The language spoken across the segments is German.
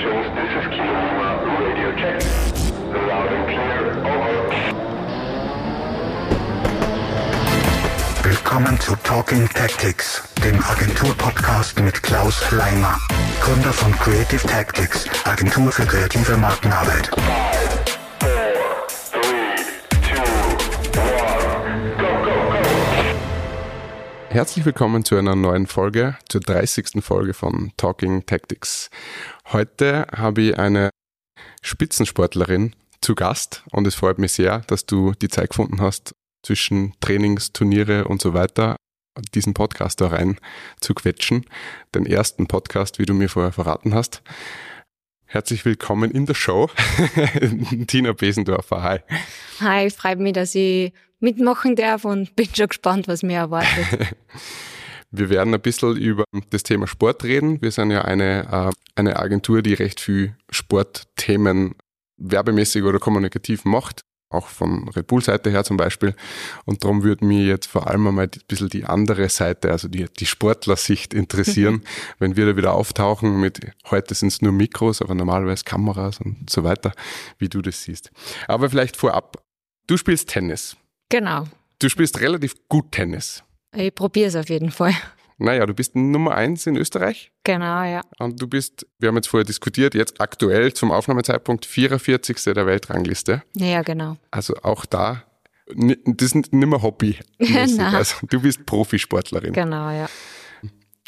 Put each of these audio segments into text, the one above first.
stations, this is Kilo radio check. Loud and clear, over. Willkommen zu Talking Tactics, dem Agentur-Podcast mit Klaus Leimer, Gründer von Creative Tactics, Agentur für kreative Markenarbeit. Four, Herzlich willkommen zu einer neuen Folge, zur 30. Folge von Talking Tactics. Heute habe ich eine Spitzensportlerin zu Gast und es freut mich sehr, dass du die Zeit gefunden hast, zwischen Trainings, Turniere und so weiter diesen Podcast da rein zu quetschen. Den ersten Podcast, wie du mir vorher verraten hast. Herzlich willkommen in der Show. Tina Besendorfer, hi. Hi, freut mich, dass ich mitmachen darf und bin schon gespannt, was mir erwartet. Wir werden ein bisschen über das Thema Sport reden. Wir sind ja eine, äh, eine Agentur, die recht viel Sportthemen werbemäßig oder kommunikativ macht. Auch von Red Bull Seite her zum Beispiel. Und darum würde mich jetzt vor allem einmal ein bisschen die andere Seite, also die, die Sportlersicht interessieren, wenn wir da wieder auftauchen mit, heute sind es nur Mikros, aber normalerweise Kameras und so weiter, wie du das siehst. Aber vielleicht vorab. Du spielst Tennis. Genau. Du spielst relativ gut Tennis. Ich probiere es auf jeden Fall. Naja, du bist Nummer eins in Österreich. Genau, ja. Und du bist, wir haben jetzt vorher diskutiert, jetzt aktuell zum Aufnahmezeitpunkt 44. der Weltrangliste. Ja, genau. Also auch da, das ist nicht mehr Hobby. Also du bist Profisportlerin. Genau, ja.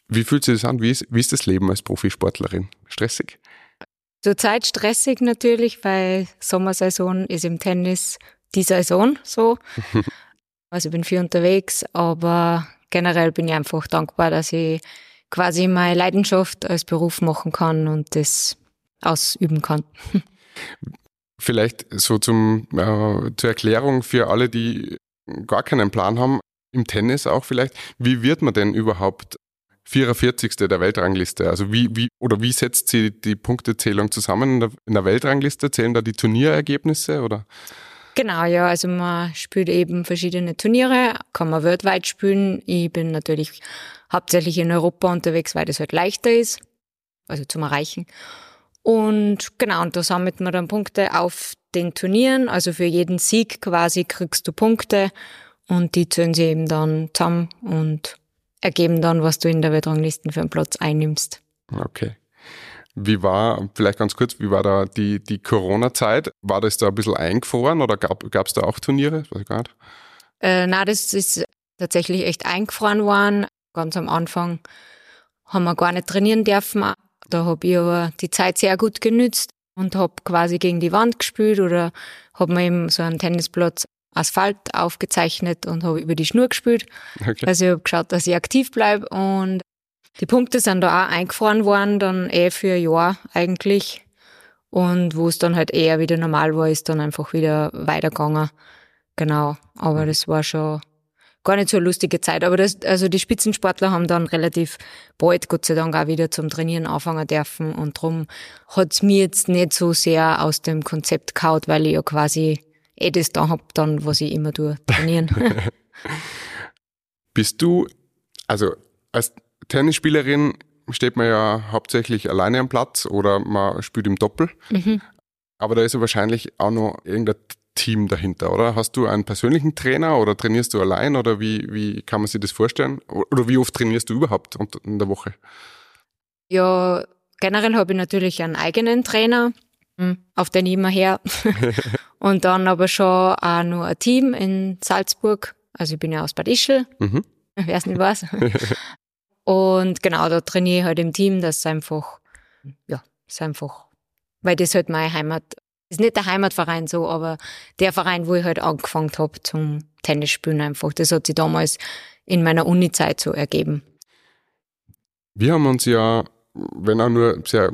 Wie fühlt sich das an? Wie ist, wie ist das Leben als Profisportlerin? Stressig? Zurzeit stressig natürlich, weil Sommersaison ist im Tennis die Saison so. Also ich bin viel unterwegs, aber generell bin ich einfach dankbar, dass ich quasi meine Leidenschaft als Beruf machen kann und das ausüben kann. Vielleicht so zum, äh, zur Erklärung für alle, die gar keinen Plan haben, im Tennis auch vielleicht, wie wird man denn überhaupt 44. der Weltrangliste? Also wie, wie, oder wie setzt sie die Punktezählung zusammen in der, in der Weltrangliste? Zählen da die Turnierergebnisse oder? Genau, ja, also man spielt eben verschiedene Turniere, kann man weltweit spielen. Ich bin natürlich hauptsächlich in Europa unterwegs, weil das halt leichter ist, also zum Erreichen. Und genau, und da sammelt man dann Punkte auf den Turnieren, also für jeden Sieg quasi kriegst du Punkte und die zählen sie eben dann zusammen und ergeben dann, was du in der Weltranglisten für einen Platz einnimmst. Okay. Wie war, vielleicht ganz kurz, wie war da die, die Corona-Zeit? War das da ein bisschen eingefroren oder gab es da auch Turniere? Weiß ich gar nicht. Äh, na, das ist tatsächlich echt eingefroren worden. Ganz am Anfang haben wir gar nicht trainieren dürfen. Da habe ich aber die Zeit sehr gut genützt und habe quasi gegen die Wand gespielt oder habe mir eben so einen Tennisplatz Asphalt aufgezeichnet und habe über die Schnur gespielt. Okay. Also ich habe geschaut, dass ich aktiv bleibe und die Punkte sind da auch eingefroren worden, dann eh für ein Jahr eigentlich. Und wo es dann halt eher wieder normal war, ist dann einfach wieder weitergegangen. Genau. Aber das war schon gar nicht so eine lustige Zeit. Aber das, also die Spitzensportler haben dann relativ bald, Gott sei Dank, auch wieder zum Trainieren anfangen dürfen. Und drum hat's mir jetzt nicht so sehr aus dem Konzept gehaut, weil ich ja quasi eh das da hab, dann, was ich immer tue, trainieren. Bist du, also als Tennisspielerin steht man ja hauptsächlich alleine am Platz oder man spielt im Doppel. Mhm. Aber da ist ja wahrscheinlich auch noch irgendein Team dahinter, oder? Hast du einen persönlichen Trainer oder trainierst du allein oder wie, wie kann man sich das vorstellen? Oder wie oft trainierst du überhaupt in der Woche? Ja, generell habe ich natürlich einen eigenen Trainer, hm, auf den ich immer her. und dann aber schon auch noch ein Team in Salzburg. Also ich bin ja aus Bad Ischl, Mhm. wer es nicht weiß. und genau, da trainiere ich halt im Team, das ist einfach, ja, ist einfach, weil das halt meine Heimat, ist nicht der Heimatverein so, aber der Verein, wo ich halt angefangen habe zum Tennisspielen einfach. Das hat sich damals in meiner Uni-Zeit so ergeben. Wir haben uns ja, wenn auch nur sehr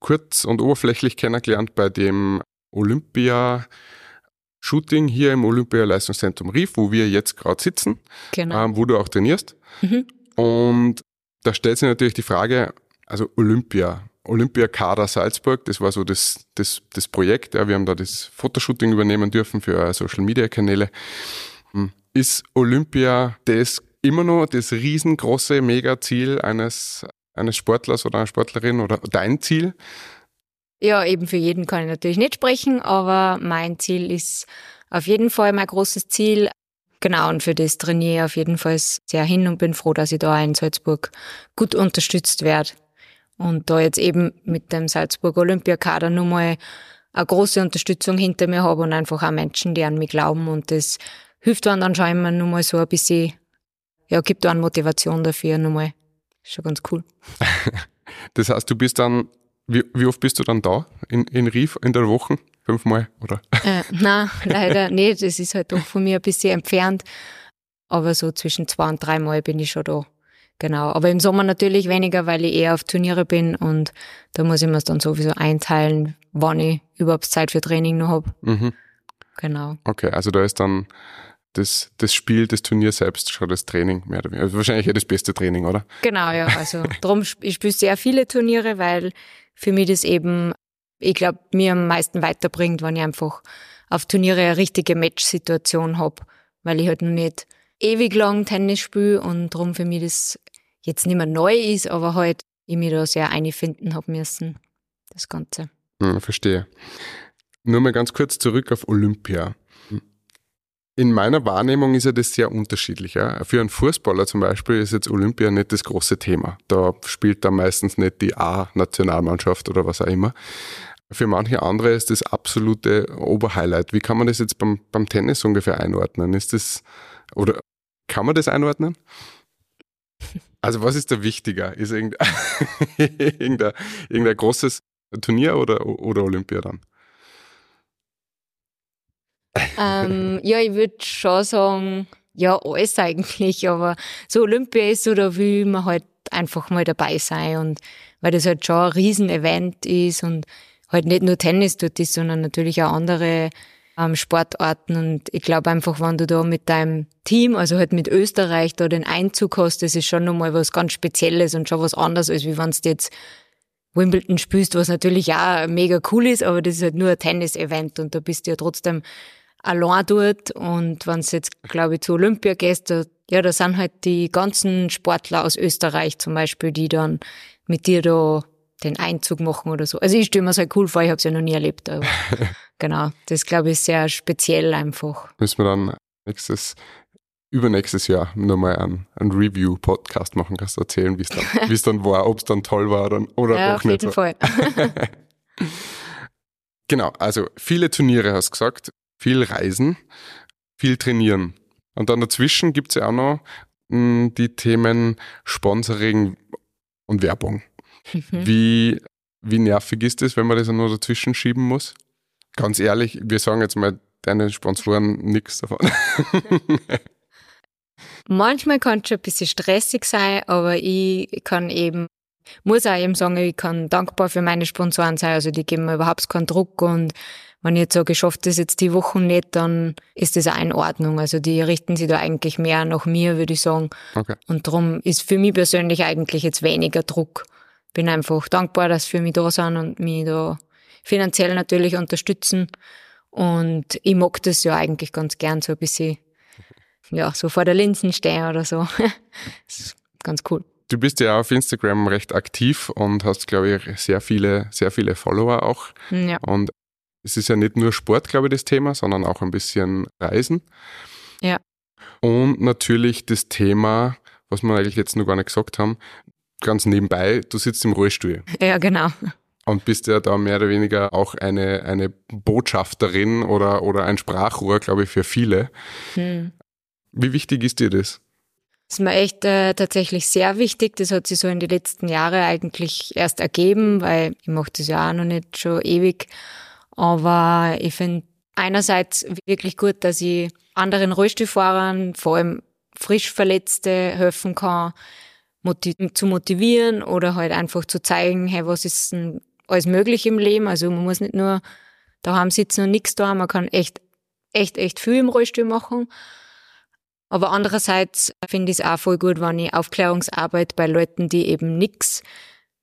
kurz und oberflächlich kennengelernt bei dem Olympia-Shooting hier im Olympia-Leistungszentrum Rief, wo wir jetzt gerade sitzen, Genau. ähm, wo du auch trainierst. Mhm. Und da stellt sich natürlich die Frage, also Olympia, Olympiakader Salzburg, das war so das, das, das Projekt. Ja, wir haben da das Fotoshooting übernehmen dürfen für Social Media Kanäle. Hm. Ist Olympia das immer noch das riesengroße Mega-Ziel eines, eines Sportlers oder einer Sportlerin oder dein Ziel? Ja, eben für jeden kann ich natürlich nicht sprechen, aber mein Ziel ist auf jeden Fall mein großes Ziel. Genau, und für das trainiere ich auf jeden Fall sehr hin und bin froh, dass ich da in Salzburg gut unterstützt werde. Und da jetzt eben mit dem Salzburg Olympiakader nochmal eine große Unterstützung hinter mir habe und einfach auch Menschen, die an mich glauben und das hilft dann schon immer nochmal so ein bisschen, ja, gibt da eine Motivation dafür nochmal. Schon ganz cool. das heißt, du bist dann, wie, wie oft bist du dann da in, in Rief in der Woche? Fünfmal, oder? Äh, nein, leider nicht. Das ist halt doch von mir ein bisschen entfernt. Aber so zwischen zwei und dreimal bin ich schon da. Genau. Aber im Sommer natürlich weniger, weil ich eher auf Turniere bin und da muss ich mir dann sowieso einteilen, wann ich überhaupt Zeit für Training noch habe. Mhm. Genau. Okay, also da ist dann das, das Spiel, das Turnier selbst schon das Training mehr oder weniger. Also wahrscheinlich ja das beste Training, oder? Genau, ja. Also darum, ich spiele sehr viele Turniere, weil für mich das eben, ich glaube, mir am meisten weiterbringt, wenn ich einfach auf Turniere eine richtige Matchsituation habe, weil ich halt noch nicht ewig lang Tennis spiele und darum für mich das jetzt nicht mehr neu ist, aber halt ich mich da sehr einfinden habe müssen, das Ganze. Hm, verstehe. Nur mal ganz kurz zurück auf Olympia. In meiner Wahrnehmung ist ja das sehr unterschiedlich. Ja? Für einen Fußballer zum Beispiel ist jetzt Olympia nicht das große Thema. Da spielt da meistens nicht die A-Nationalmannschaft oder was auch immer. Für manche andere ist das absolute Oberhighlight. Wie kann man das jetzt beim, beim Tennis ungefähr einordnen? Ist das, oder kann man das einordnen? Also was ist da wichtiger? Ist irgendein, irgendein, irgendein großes Turnier oder, oder Olympia dann? Ähm, ja, ich würde schon sagen, ja, alles eigentlich, aber so Olympia ist so, da will man halt einfach mal dabei sein und weil das halt schon ein Riesenevent ist und halt nicht nur Tennis dort ist, sondern natürlich auch andere ähm, Sportarten und ich glaube einfach, wenn du da mit deinem Team, also halt mit Österreich da den Einzug hast, das ist schon nochmal was ganz Spezielles und schon was anderes, als wie wenn du jetzt Wimbledon spielst, was natürlich auch mega cool ist, aber das ist halt nur ein Tennis-Event und da bist du ja trotzdem allein dort und wenn du jetzt, glaube ich, zu Olympia gehst, da, ja, da sind halt die ganzen Sportler aus Österreich zum Beispiel, die dann mit dir da den Einzug machen oder so. Also ich stelle mir es halt cool vor, ich habe es ja noch nie erlebt, aber genau, das glaube ich sehr speziell einfach. Müssen wir dann nächstes, übernächstes Jahr nochmal einen, einen Review-Podcast machen, kannst du erzählen, wie es dann, es dann war, ob es dann toll war oder, oder ja, auch auf nicht. jeden Fall. Genau, also viele Turniere hast du gesagt, viel Reisen, viel Trainieren. Und dann dazwischen gibt es ja auch noch mh, die Themen Sponsoring und Werbung. Mhm. Wie, wie nervig ist das, wenn man das nur dazwischen schieben muss? Ganz ehrlich, wir sagen jetzt mal deine Sponsoren nichts davon. Manchmal kann es schon ein bisschen stressig sein, aber ich kann eben, muss auch eben sagen, ich kann dankbar für meine Sponsoren sein. Also die geben mir überhaupt keinen Druck und wenn ich jetzt sage, ich schaffe das jetzt die Woche nicht, dann ist das auch in Ordnung. Also die richten sich da eigentlich mehr nach mir, würde ich sagen. Okay. Und darum ist für mich persönlich eigentlich jetzt weniger Druck. Bin einfach dankbar, dass sie für mich da sind und mich da finanziell natürlich unterstützen. Und ich mag das ja eigentlich ganz gern, so ein bisschen, ja, so vor der Linsen stehen oder so. das ist ganz cool. Du bist ja auf Instagram recht aktiv und hast, glaube ich, sehr viele, sehr viele Follower auch. Ja. Und es ist ja nicht nur Sport, glaube ich, das Thema, sondern auch ein bisschen Reisen. Ja. Und natürlich das Thema, was wir eigentlich jetzt noch gar nicht gesagt haben, ganz nebenbei, du sitzt im Rollstuhl Ja, genau. und bist ja da mehr oder weniger auch eine, eine Botschafterin oder, oder ein Sprachrohr, glaube ich, für viele. Hm. Wie wichtig ist dir das? Das ist mir echt äh, tatsächlich sehr wichtig. Das hat sich so in den letzten Jahren eigentlich erst ergeben, weil ich mache das ja auch noch nicht schon ewig. Aber ich finde einerseits wirklich gut, dass ich anderen Rollstuhlfahrern, vor allem frisch Verletzte, helfen kann, motiv zu motivieren oder halt einfach zu zeigen, hey, was ist denn alles möglich im Leben. Also man muss nicht nur daheim sitzen und nichts da, man kann echt, echt, echt viel im Rollstuhl machen. Aber andererseits finde ich es auch voll gut, wenn ich Aufklärungsarbeit bei Leuten, die eben nix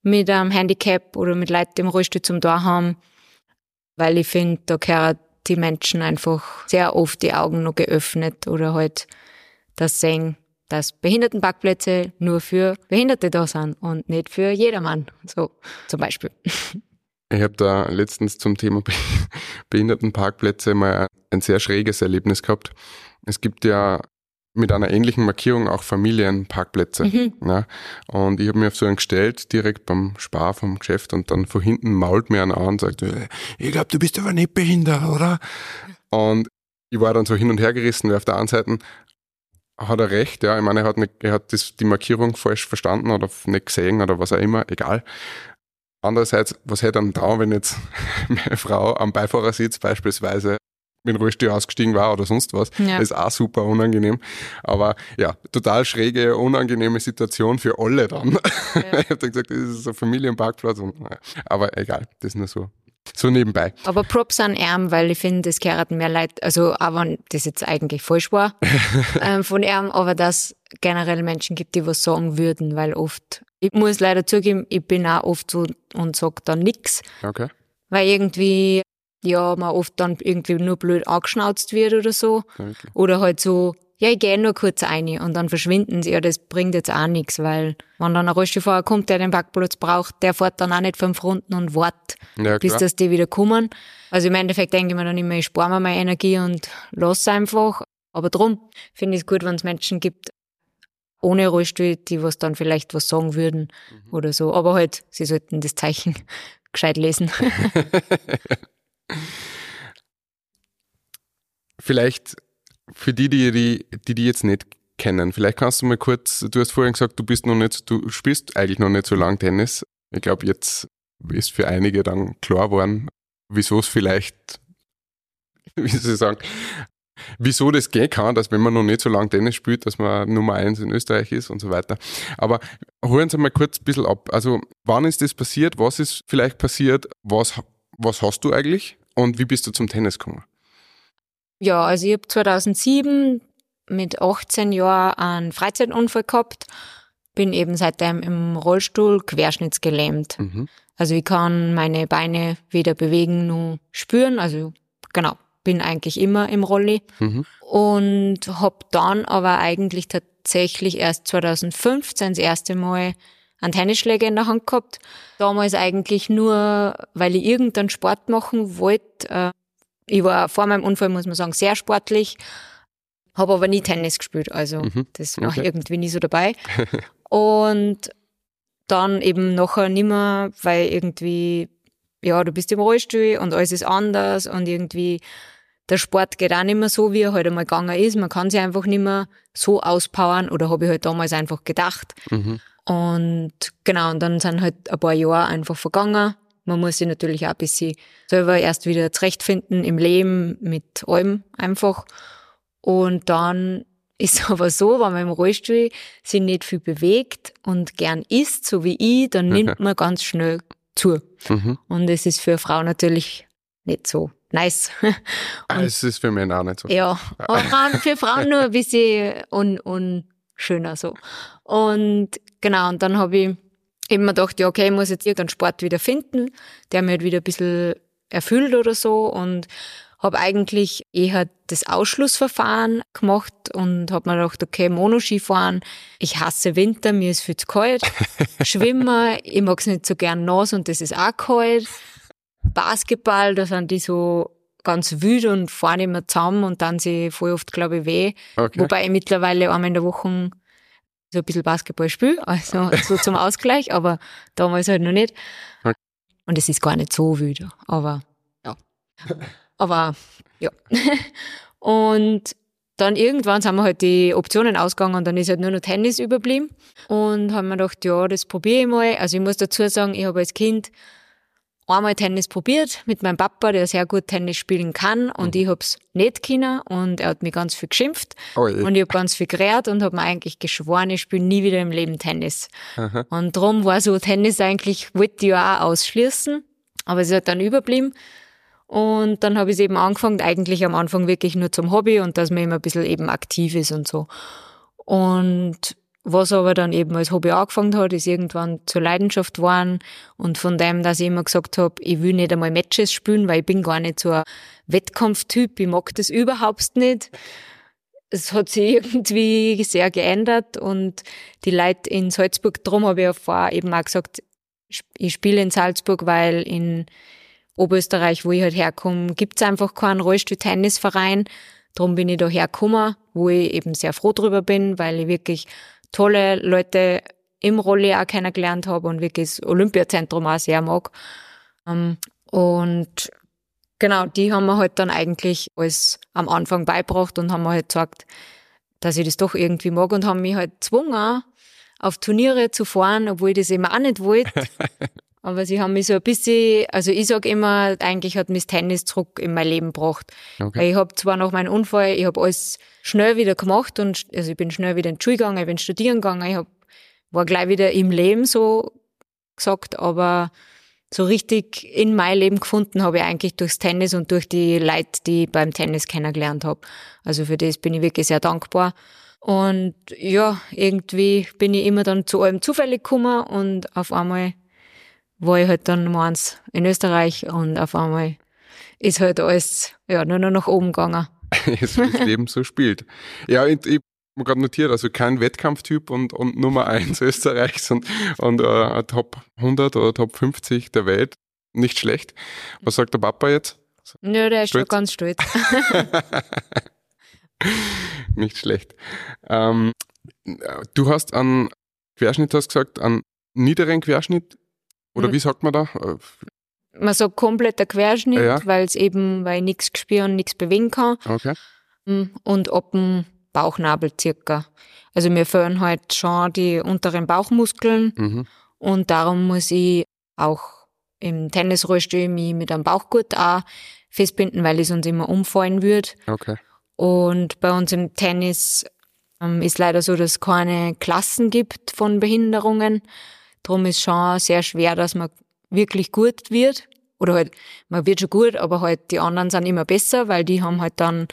mit einem Handicap oder mit Leuten im Rollstuhl zum Tor haben, weil ich finde, da gehören die Menschen einfach sehr oft die Augen noch geöffnet oder halt das sehen, dass Behindertenparkplätze nur für Behinderte da sind und nicht für jedermann. So zum Beispiel. Ich habe da letztens zum Thema Be- Behindertenparkplätze mal ein sehr schräges Erlebnis gehabt. Es gibt ja mit einer ähnlichen Markierung auch Familienparkplätze. Mhm. Ja, und ich habe mir auf so einen gestellt, direkt beim Spar vom Geschäft und dann von hinten mault mir einer an und sagt, "Äh, ich glaube, du bist aber nicht behindert, oder? Und ich war dann so hin und her gerissen, weil auf der einen Seite hat er recht, ja, ich meine, er hat, nicht, er hat das, die Markierung falsch verstanden oder nicht gesehen oder was auch immer, egal. Andererseits, was hätte dann da, wenn jetzt meine Frau am Beifahrersitz beispielsweise dem Rollstuhl ausgestiegen war oder sonst was. Ja. Das ist auch super unangenehm. Aber ja, total schräge, unangenehme Situation für alle dann. Ja. ich habe dann gesagt, das ist so ein Familienparkplatz. Und, naja. Aber egal, das ist nur so, so nebenbei. Aber Props an Erm, weil ich finde, es gehört mehr Leute, also auch wenn das jetzt eigentlich falsch war ähm, von Erm, aber dass generell Menschen gibt, die was sagen würden, weil oft, ich muss leider zugeben, ich bin auch oft so und sag dann nix, Okay. weil irgendwie, ja, man oft dann irgendwie nur blöd angeschnauzt wird oder so. Wirklich. Oder halt so, ja, ich gehe nur kurz rein und dann verschwinden sie. Ja, das bringt jetzt auch nichts, weil wenn dann ein Rollstuhlfahrer kommt, der den Parkplatz braucht, der fährt dann auch nicht fünf Runden und wartet, Ja, bis dass die wieder kommen. Also im Endeffekt denke ich mir dann immer, ich spare mir meine Energie und lass einfach. Aber drum finde ich es gut, wenn es Menschen gibt, ohne Rollstuhl, die was dann vielleicht was sagen würden Mhm. oder so. Aber halt, sie sollten das Zeichen gescheit lesen. Vielleicht für die, die die, die, die jetzt nicht kennen, vielleicht kannst du mal kurz, du hast vorhin gesagt, du bist noch nicht, du spielst eigentlich noch nicht so lang Tennis. Ich glaube, jetzt ist für einige dann klar geworden, wieso es vielleicht, wie soll ich sagen, wieso das gehen kann, dass wenn man noch nicht so lange Tennis spielt, dass man Nummer eins in Österreich ist und so weiter. Aber holen Sie mal kurz ein bisschen ab. Also, wann ist das passiert? Was ist vielleicht passiert? Was, was hast du eigentlich? Und wie bist du zum Tennis gekommen? Ja, also ich habe 2007 mit 18 Jahren einen Freizeitunfall gehabt, bin eben seitdem im Rollstuhl querschnittsgelähmt. Mhm. Also ich kann meine Beine weder bewegen noch spüren, also genau, bin eigentlich immer im Rolli Mhm. und hab dann aber eigentlich tatsächlich erst 2015 das erste Mal einen Tennisschläger in der Hand gehabt. Damals eigentlich nur, weil ich irgendeinen Sport machen wollte. Äh, Ich war vor meinem Unfall, muss man sagen, sehr sportlich, habe aber nie Tennis gespielt. Also Mhm. das war Okay. irgendwie nie so dabei. Und dann eben nachher nimmer, weil irgendwie, ja, du bist im Rollstuhl und alles ist anders und irgendwie der Sport geht auch nicht mehr so, wie er halt einmal gegangen ist. Man kann sich einfach nicht mehr so auspowern oder habe ich halt damals einfach gedacht. Mhm. Und genau, und dann sind halt ein paar Jahre einfach vergangen. Man muss sich natürlich auch ein bisschen selber erst wieder zurechtfinden im Leben mit allem einfach. Und dann ist aber so, wenn man im Rollstuhl sich nicht viel bewegt und gern isst, so wie ich, dann nimmt man ganz schnell zu. Mhm. Und es ist für eine Frau natürlich nicht so nice. Ah, Es ist für Männer auch nicht so. Ja, aber Frauen, für Frauen nur ein bisschen un, unschöner so. Und genau, und dann habe ich eben mir gedacht, ja, okay, ich muss jetzt irgendeinen Sport wieder finden, der mir halt wieder ein bisschen erfüllt oder so und habe eigentlich eher das Ausschlussverfahren gemacht und habe mir gedacht, okay, Monoskifahren, ich hasse Winter, mir ist viel zu kalt. Schwimmen, ich mag's nicht so gern nass und das ist auch kalt. Basketball, da sind die so ganz wild und fahren immer zusammen und dann sie voll oft, glaube ich, weh. Okay. Wobei ich mittlerweile einmal in der Woche so ein bisschen Basketball spiele, also so zum Ausgleich, aber damals halt noch nicht. Und es ist gar nicht so wild, aber ja. Aber ja. Und dann irgendwann sind wir halt die Optionen ausgegangen und dann ist halt nur noch Tennis überblieben. Und haben mir gedacht, ja, das probiere ich mal. Also ich muss dazu sagen, ich habe als Kind einmal Tennis probiert mit meinem Papa, der sehr gut Tennis spielen kann und ich hab's nicht können und er hat mich ganz viel geschimpft Oh und ich hab ganz viel gerät und hab mir eigentlich geschworen, ich spiele nie wieder im Leben Tennis. Aha. Und drum war so Tennis eigentlich, wollte ich ja auch ausschließen, aber es halt dann überblieben. Und dann habe ich eben angefangen, eigentlich am Anfang wirklich nur zum Hobby und dass man immer ein bisschen eben aktiv ist und so. Und was aber dann eben als Hobby angefangen hat, ist irgendwann zur Leidenschaft geworden. Und von dem, dass ich immer gesagt habe, ich will nicht einmal Matches spielen, weil ich bin gar nicht so ein Wettkampftyp, ich mag das überhaupt nicht. Es hat sich irgendwie sehr geändert und die Leute in Salzburg, drum habe ich ja vorher eben auch gesagt, Ich spiele in Salzburg, weil in Oberösterreich, wo ich halt herkomme, gibt's einfach keinen Rollstuhl-Tennisverein. Darum bin ich da hergekommen, wo ich eben sehr froh drüber bin, weil ich wirklich tolle Leute im Rolli auch kennengelernt habe und wirklich das Olympiazentrum auch sehr mag. Ähm, und genau, die haben mir halt dann eigentlich alles am Anfang beibracht und haben mir halt gesagt, dass ich das doch irgendwie mag und haben mich halt gezwungen, auf Turniere zu fahren, obwohl ich das eben auch nicht wollte. Aber sie haben mich so ein bisschen, also ich sag immer, eigentlich hat mich Tennis zurück in mein Leben gebracht. Okay. Weil ich habe zwar nach meinem Unfall, ich habe alles schnell wieder gemacht und also ich bin schnell wieder in die Schule gegangen, ich bin studieren gegangen, ich hab, war gleich wieder im Leben so gesagt, aber so richtig in mein Leben gefunden habe ich eigentlich durchs Tennis und durch die Leute, die ich beim Tennis kennengelernt habe. Also für das bin ich wirklich sehr dankbar. Und ja, irgendwie bin ich immer dann zu allem zufällig gekommen und auf einmal war ich halt dann Nummer eins in Österreich und auf einmal ist halt alles ja, nur noch nach oben gegangen. Das Leben so spielt. Ja, ich, ich habe gerade notiert, also kein Wettkampftyp und, und Nummer eins Österreichs und, und äh, Top 100 oder Top 50 der Welt. Nicht schlecht. Was sagt der Papa jetzt? Ja, der ist schon Stolz? ganz stolz. Nicht schlecht. Ähm, du hast einen Querschnitt, hast gesagt, einen niederen Querschnitt. Oder Mhm. wie sagt man da? Äh, Man sagt kompletter Querschnitt, Ja. weil es eben, weil ich nichts spüren, nichts bewegen kann. Okay. Mm, Und ab dem Bauchnabel circa. Also mir fehlen halt schon die unteren Bauchmuskeln Mhm. und darum muss ich auch im Tennisrollstuhl mich mit einem Bauchgurt auch festbinden, weil ich sonst immer umfallen würde. Okay. Und bei uns im Tennis ähm, ist leider so, dass es keine Klassen gibt von Behinderungen. Darum ist schon sehr schwer, dass man wirklich gut wird. Oder halt, man wird schon gut, aber halt die anderen sind immer besser, weil die haben halt dann,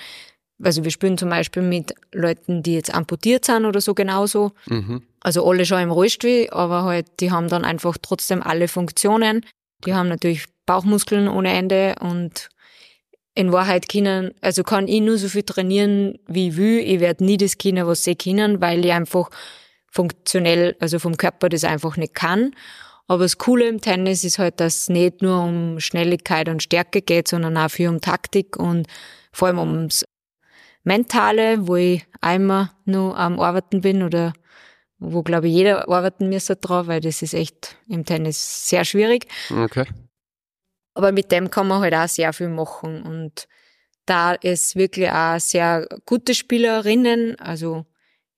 also wir spielen zum Beispiel mit Leuten, die jetzt amputiert sind oder so genauso. Mhm. Also alle schon im Rollstuhl, aber halt, die haben dann einfach trotzdem alle Funktionen. Die haben natürlich Bauchmuskeln ohne Ende und in Wahrheit können, also kann ich nur so viel trainieren, wie ich will. Ich werde nie das können, was sie können, weil ich einfach funktionell, also vom Körper das einfach nicht kann. Aber das Coole im Tennis ist halt, dass es nicht nur um Schnelligkeit und Stärke geht, sondern auch viel um Taktik und vor allem ums Mentale, wo ich einmal nur am Arbeiten bin oder wo, glaube ich, jeder arbeiten müsste drauf, weil das ist echt im Tennis sehr schwierig. Okay. Aber mit dem kann man halt auch sehr viel machen. Und da es wirklich auch sehr gute Spielerinnen, also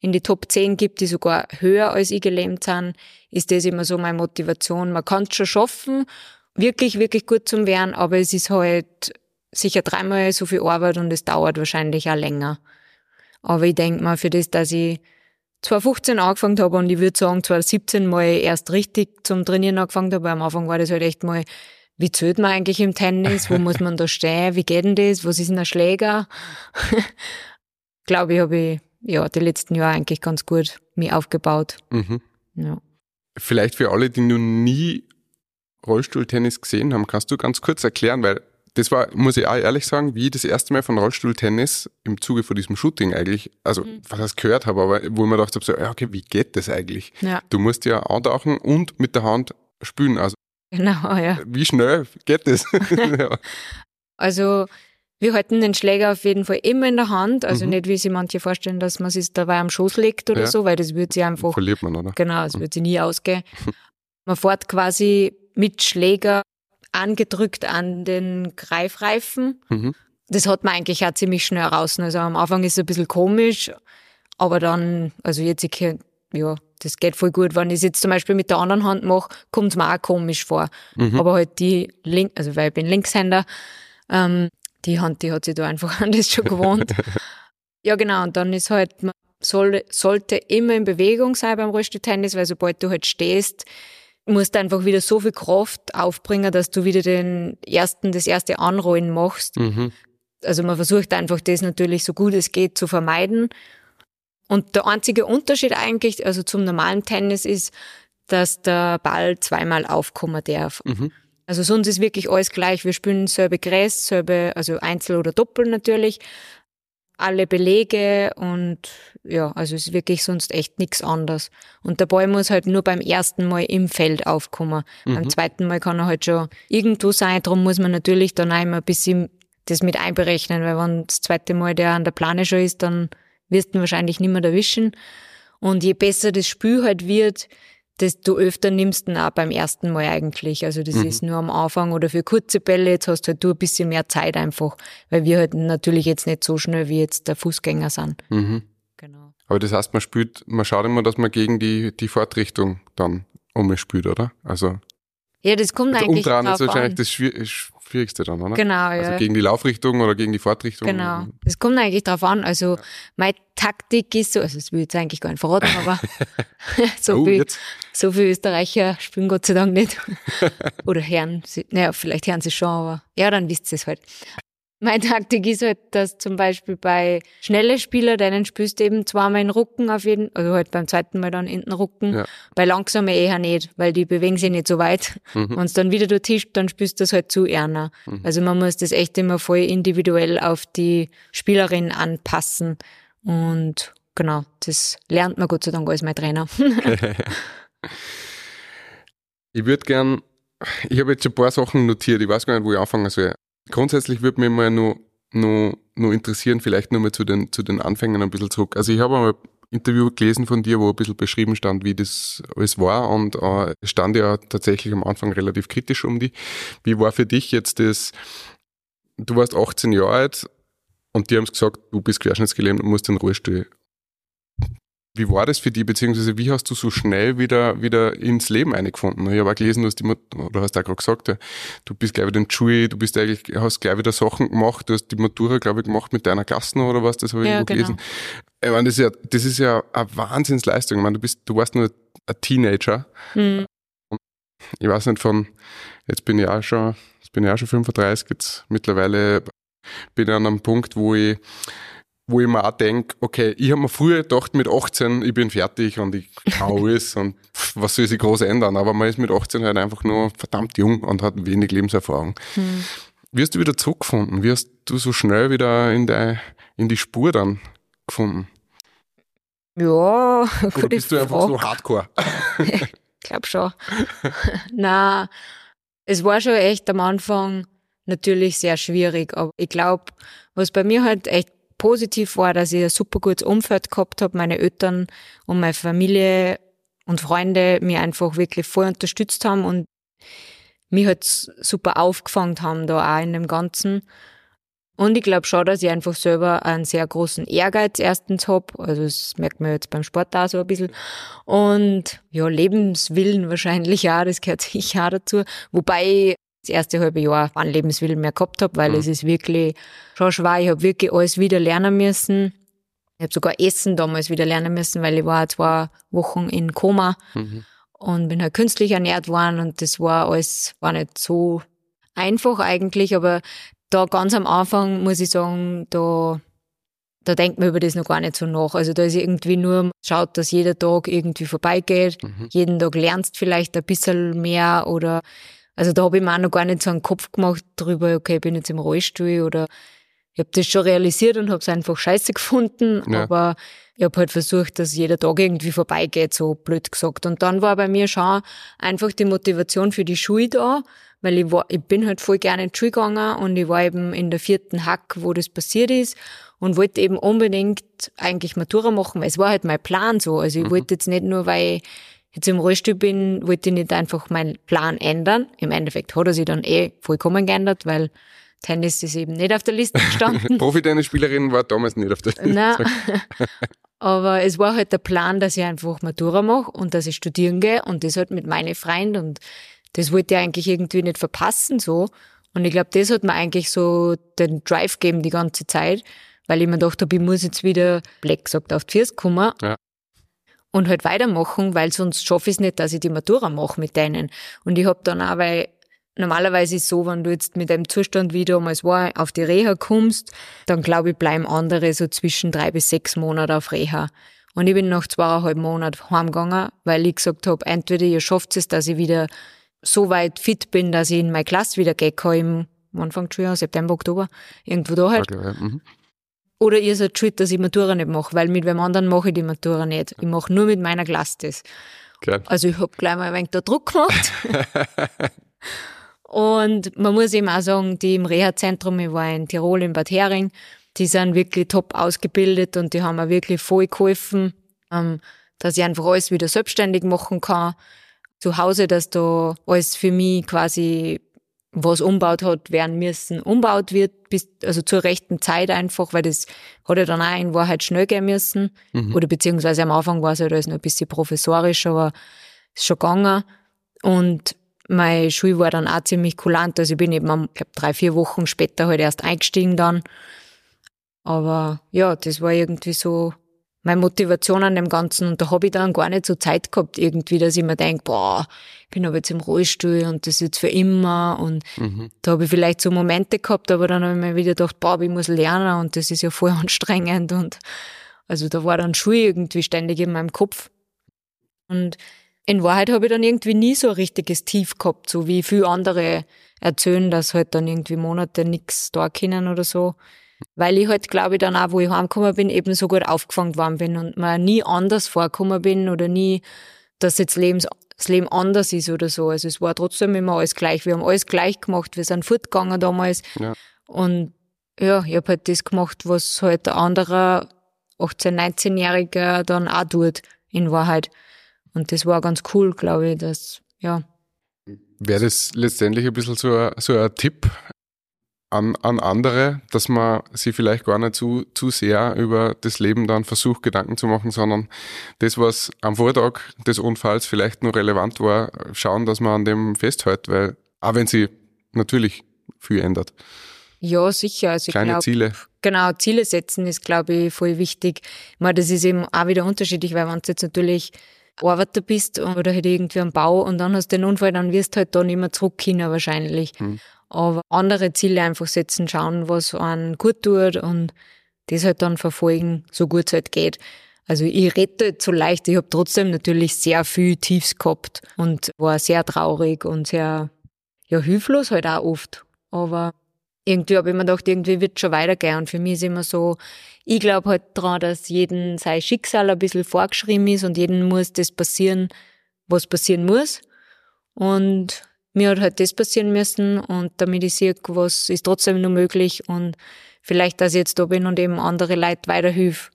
in die Top 10 gibt, die sogar höher als ich gelähmt sind, ist das immer so meine Motivation. Man kann es schon schaffen, wirklich, wirklich gut zu werden, aber es ist halt sicher dreimal so viel Arbeit und es dauert wahrscheinlich auch länger. Aber ich denke mal, für das, dass ich 2015 angefangen habe und ich würde sagen 2017 mal erst richtig zum Trainieren angefangen habe, am Anfang war das halt echt mal, wie zählt man eigentlich im Tennis, wo muss man da stehen, wie geht denn das, was ist denn ein Schläger? Glaube ich, habe ich ja die letzten Jahre eigentlich ganz gut mich aufgebaut. Mhm. Ja. Vielleicht für alle, die noch nie Rollstuhltennis gesehen haben, kannst du ganz kurz erklären, weil das war, muss ich auch ehrlich sagen, wie ich das erste Mal von Rollstuhltennis im Zuge von diesem Shooting eigentlich, also was ich gehört habe, aber wo ich mir gedacht habe, so, ja, okay, wie geht das eigentlich? ja, Du musst ja antauchen und mit der Hand spülen. Also genau, ja. wie schnell geht das? ja. Also wir halten den Schläger auf jeden Fall immer in der Hand, also Mhm. nicht wie sich manche vorstellen, dass man sich dabei am Schoß legt oder Ja. so, weil das würde sie einfach Verliert man, oder? Genau, es wird sie nie ausgehen. Man fährt quasi mit Schläger angedrückt an den Greifreifen. Mhm. Das hat man eigentlich auch ziemlich schnell raus. Also am Anfang ist es ein bisschen komisch, aber dann, also jetzt, ja, das geht voll gut. Wenn ich es jetzt zum Beispiel mit der anderen Hand mache, kommt es mir auch komisch vor. Mhm. Aber halt die Link, also weil ich bin Linkshänder, ähm, die Hand, die hat sich da einfach an das schon gewohnt. ja, genau, und dann ist halt, man soll, sollte immer in Bewegung sein beim Rollstuhltennis, weil sobald du halt stehst, musst du einfach wieder so viel Kraft aufbringen, dass du wieder den ersten, das erste Anrollen machst. Mhm. Also man versucht einfach das natürlich so gut es geht zu vermeiden. Und der einzige Unterschied eigentlich, also zum normalen Tennis ist, dass der Ball zweimal aufkommen darf. Mhm. Also sonst ist wirklich alles gleich. Wir spielen selbe Gräs, selbe, also Einzel oder Doppel natürlich. alle Belege und ja, also es ist wirklich sonst echt nichts anderes. Und der Ball muss halt nur beim ersten Mal im Feld aufkommen. Mhm. Beim zweiten Mal kann er halt schon irgendwo sein, darum muss man natürlich dann auch immer ein bisschen das mit einberechnen, weil wenn das zweite Mal der an der Plane schon ist, dann wirst du ihn wahrscheinlich nicht mehr erwischen. Und je besser das Spiel halt wird, desto öfter nimmst du ihn auch beim ersten Mal eigentlich. Also das ist nur am Anfang oder für kurze Bälle, jetzt hast du halt du ein bisschen mehr Zeit einfach, weil wir halt natürlich jetzt nicht so schnell wie jetzt der Fußgänger sind. Mhm. Genau. Aber das heißt, man spielt, man schaut immer, dass man gegen die, die Fahrtrichtung dann umspielt, oder? Also Ja, das kommt der eigentlich Umdrehen ist drauf wahrscheinlich an. das Schwier- Schwierigste dann, oder? Genau, Also ja. gegen die Laufrichtung oder gegen die Fahrtrichtung. Genau. Das kommt eigentlich drauf an. Also meine Taktik ist so, also das will ich jetzt eigentlich gar nicht verraten, aber so, Oh, viel, jetzt. so viel Österreicher spielen Gott sei Dank nicht. Oder hören sie, naja, vielleicht hören sie schon, aber ja, dann wisst ihr es halt. Meine Taktik ist halt, dass zum Beispiel bei schnelle Spieler, denen spielst du eben zweimal in den Rücken auf jeden, also halt beim zweiten Mal dann in den Rücken. Ja. Bei langsame eher nicht, weil die bewegen sich nicht so weit. Mhm. Wenn es dann wieder dort ist, dann spielst du das halt zu eher. Also man muss das echt immer voll individuell auf die Spielerin anpassen. Und genau, das lernt man Gott sei Dank als mein Trainer. Ich würde gern, ich habe jetzt ein paar Sachen notiert, ich weiß gar nicht, wo ich anfangen soll. Grundsätzlich würde mich mal nur, nur, nur interessieren, vielleicht nur mal zu den, zu den Anfängen ein bisschen zurück. Also ich habe einmal ein Interview gelesen von dir, wo ein bisschen beschrieben stand, wie das alles war und äh, stand ja tatsächlich am Anfang relativ kritisch um die. Wie war für dich jetzt das, du warst 18 Jahre alt und die haben gesagt, du bist querschnittsgelähmt und musst in den Ruhestuhl. Wie war das für dich, beziehungsweise wie hast du so schnell wieder, wieder ins Leben eingefunden? Ich habe auch gelesen, du hast, die, oder hast auch gerade gesagt, du bist gleich wieder in Schule, du bist eigentlich, hast gleich wieder Sachen gemacht, du hast die Matura, glaube ich, gemacht mit deiner Klassen oder was, das habe ich Ja, irgendwo genau. gelesen. Ich meine, das ist ja, das ist ja eine Wahnsinnsleistung. Ich meine, du bist, du warst nur ein Teenager. Hm. Ich weiß nicht von, jetzt bin ich auch schon, jetzt bin ich auch schon 35, jetzt mittlerweile bin ich an einem Punkt, wo ich, wo ich mir auch denke, okay, ich habe mir früher gedacht, mit 18, ich bin fertig und ich kann alles und pff, was soll sich groß ändern? Aber man ist mit 18 halt einfach nur verdammt jung und hat wenig Lebenserfahrung. Hm. Wie hast du wieder zurückgefunden? Wie hast du so schnell wieder in, die, in die Spur dann gefunden? Ja, Oder gute bist du einfach Frage. so hardcore? Ich glaube schon. Na, es war schon echt am Anfang natürlich sehr schwierig, aber ich glaube, was bei mir halt echt positiv war, dass ich ein super gutes Umfeld gehabt habe, meine Eltern und meine Familie und Freunde mir einfach wirklich voll unterstützt haben und mich halt super aufgefangen haben da auch in dem Ganzen. Und ich glaube schon, dass ich einfach selber einen sehr großen Ehrgeiz erstens hab. Also das merkt man jetzt beim Sport auch so ein bisschen. Und ja, Lebenswillen wahrscheinlich auch, das gehört sicher auch dazu. Wobei das erste halbe Jahr keinen Lebenswillen mehr gehabt habe, weil Mhm. es ist wirklich schon schwer. Ich habe wirklich alles wieder lernen müssen. Ich habe sogar Essen damals wieder lernen müssen, weil ich war zwei Wochen in Koma Mhm. und bin halt künstlich ernährt worden und das war alles, war nicht so einfach eigentlich, aber da ganz am Anfang muss ich sagen, da, da denkt man über das noch gar nicht so nach. Also da ist irgendwie nur, schaut, dass jeder Tag irgendwie vorbeigeht, Mhm. jeden Tag lernst vielleicht ein bisschen mehr oder, also da habe ich mir auch noch gar nicht so einen Kopf gemacht drüber, okay, ich bin jetzt im Rollstuhl oder ich habe das schon realisiert und habe es einfach scheiße gefunden, Ja. aber ich habe halt versucht, dass jeder Tag irgendwie vorbeigeht, so blöd gesagt. Und dann war bei mir schon einfach die Motivation für die Schule da, weil ich war, ich bin halt voll gerne in die Schule gegangen und ich war eben in der vierten Hack, wo das passiert ist und wollte eben unbedingt eigentlich Matura machen, weil es war halt mein Plan so. Also ich wollte jetzt nicht nur, weil ich jetzt im Rollstuhl bin, wollte ich nicht einfach meinen Plan ändern. Im Endeffekt hat er sich dann eh vollkommen geändert, weil Tennis ist eben nicht auf der Liste gestanden. Profi-Tennisspielerin war damals nicht auf der Liste. Nein. Aber es war halt der Plan, dass ich einfach Matura mache und dass ich studieren gehe und das halt mit meinen Freunden und das wollte ich eigentlich irgendwie nicht verpassen so. Und ich glaube, das hat mir eigentlich so den Drive gegeben die ganze Zeit, weil ich mir gedacht habe, ich muss jetzt wieder, Black gesagt, auf die Füße kommen Ja. Und halt weitermachen, weil sonst schaffe ich es nicht, dass ich die Matura mache mit denen. Und ich habe dann auch, weil normalerweise ist so, wenn du jetzt mit dem Zustand, wie damals war, auf die Reha kommst, dann glaube ich, bleiben andere so zwischen drei bis sechs Monate auf Reha. Und ich bin nach zweieinhalb Monaten heimgegangen, weil ich gesagt habe, entweder ihr schafft es, dass ich wieder so weit fit bin, dass ich in meine Klasse wieder gehen kann im Anfang Schuljahr, September, Oktober, irgendwo da halt. Okay, ja. mhm. Oder ihr seid schuld, dass ich Matura nicht mache, weil mit wem anderen mache ich die Matura nicht. Ich mache nur mit meiner Klasse das. Gell? Also ich hab gleich mal ein wenig da Druck gemacht. und man muss eben auch sagen, die im Reha-Zentrum, ich war in Tirol, in Bad Hering, die sind wirklich top ausgebildet und die haben mir wirklich voll geholfen, ähm, dass ich einfach alles wieder selbstständig machen kann. Zu Hause, dass da alles für mich quasi was umbaut hat, werden müssen, umbaut wird, bis, also zur rechten Zeit einfach, weil das hat ja dann auch in Wahrheit schnell gehen müssen. Mhm. Oder beziehungsweise am Anfang war es halt alles noch ein bisschen professorisch, aber ist schon gegangen. Und meine Schule war dann auch ziemlich kulant. Also ich bin eben, ich glaube, drei, vier Wochen später halt erst eingestiegen dann. Aber ja, das war irgendwie so meine Motivation an dem Ganzen. Und da habe ich dann gar nicht so Zeit gehabt, irgendwie, dass ich mir denke, boah, ich bin aber jetzt im Rollstuhl und das ist jetzt für immer. Und Mhm. da habe ich vielleicht so Momente gehabt, aber dann habe ich mir wieder gedacht, boah, ich muss lernen und das ist ja voll anstrengend. Und also da war dann Schule irgendwie ständig in meinem Kopf. Und in Wahrheit habe ich dann irgendwie nie so ein richtiges Tief gehabt, so wie viele andere erzählen, dass halt dann irgendwie Monate nichts da können oder so. Weil ich halt, glaube ich, dann auch, wo ich heimgekommen bin, eben so gut aufgefangen worden bin und mir nie anders vorgekommen bin oder nie, dass jetzt Lebens, das Leben anders ist oder so. Also es war trotzdem immer alles gleich. Wir haben alles gleich gemacht. Wir sind fortgegangen damals. Ja. Und ja, ich habe halt das gemacht, was halt ein anderer 18-, 19-Jähriger dann auch tut, in Wahrheit. Und das war ganz cool, glaube ich, dass, ja. Wäre das letztendlich ein bisschen so ein, so ein Tipp an, an andere, dass man sich vielleicht gar nicht zu, zu sehr über das Leben dann versucht, Gedanken zu machen, sondern das, was am Vortag des Unfalls vielleicht nur relevant war, schauen, dass man an dem festhält, weil auch wenn sie natürlich viel ändert. Ja, sicher. Also ich Kleine glaub, Ziele. Genau, Ziele setzen ist, glaube ich, voll wichtig. Ich meine, das ist eben auch wieder unterschiedlich, weil wenn du jetzt natürlich Arbeiter bist oder halt irgendwie am Bau und dann hast du den Unfall, dann wirst du halt da nicht mehr zurückkommen wahrscheinlich. Hm. Aber andere Ziele einfach setzen, schauen, was einen gut tut und das halt dann verfolgen, so gut es halt geht. Also ich rede halt so leicht, ich habe trotzdem natürlich sehr viel Tiefs gehabt und war sehr traurig und sehr ja, hilflos halt auch oft. Aber irgendwie habe ich mir gedacht, irgendwie wird schon weitergehen. Und für mich ist immer so, ich glaube halt dran, dass jedem sein Schicksal ein bisschen vorgeschrieben ist und jedem muss das passieren, was passieren muss. Und mir hat halt das passieren müssen und damit ich sehe, was ist trotzdem noch möglich und vielleicht, dass ich jetzt da bin und eben andere Leute weiterhilfe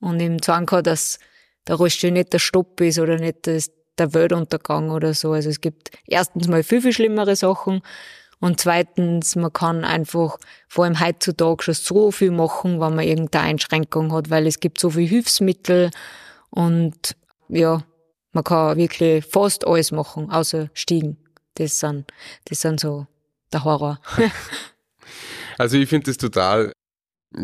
und eben sagen kann, dass der Rollstuhl nicht der Stopp ist oder nicht das, der Weltuntergang oder so. Also es gibt erstens mal viel, viel schlimmere Sachen und zweitens, man kann einfach vor allem heutzutage schon so viel machen, wenn man irgendeine Einschränkung hat, weil es gibt so viel Hilfsmittel und ja, man kann wirklich fast alles machen, außer Stiegen. Das sind, das sind so der Horror. Also ich finde das total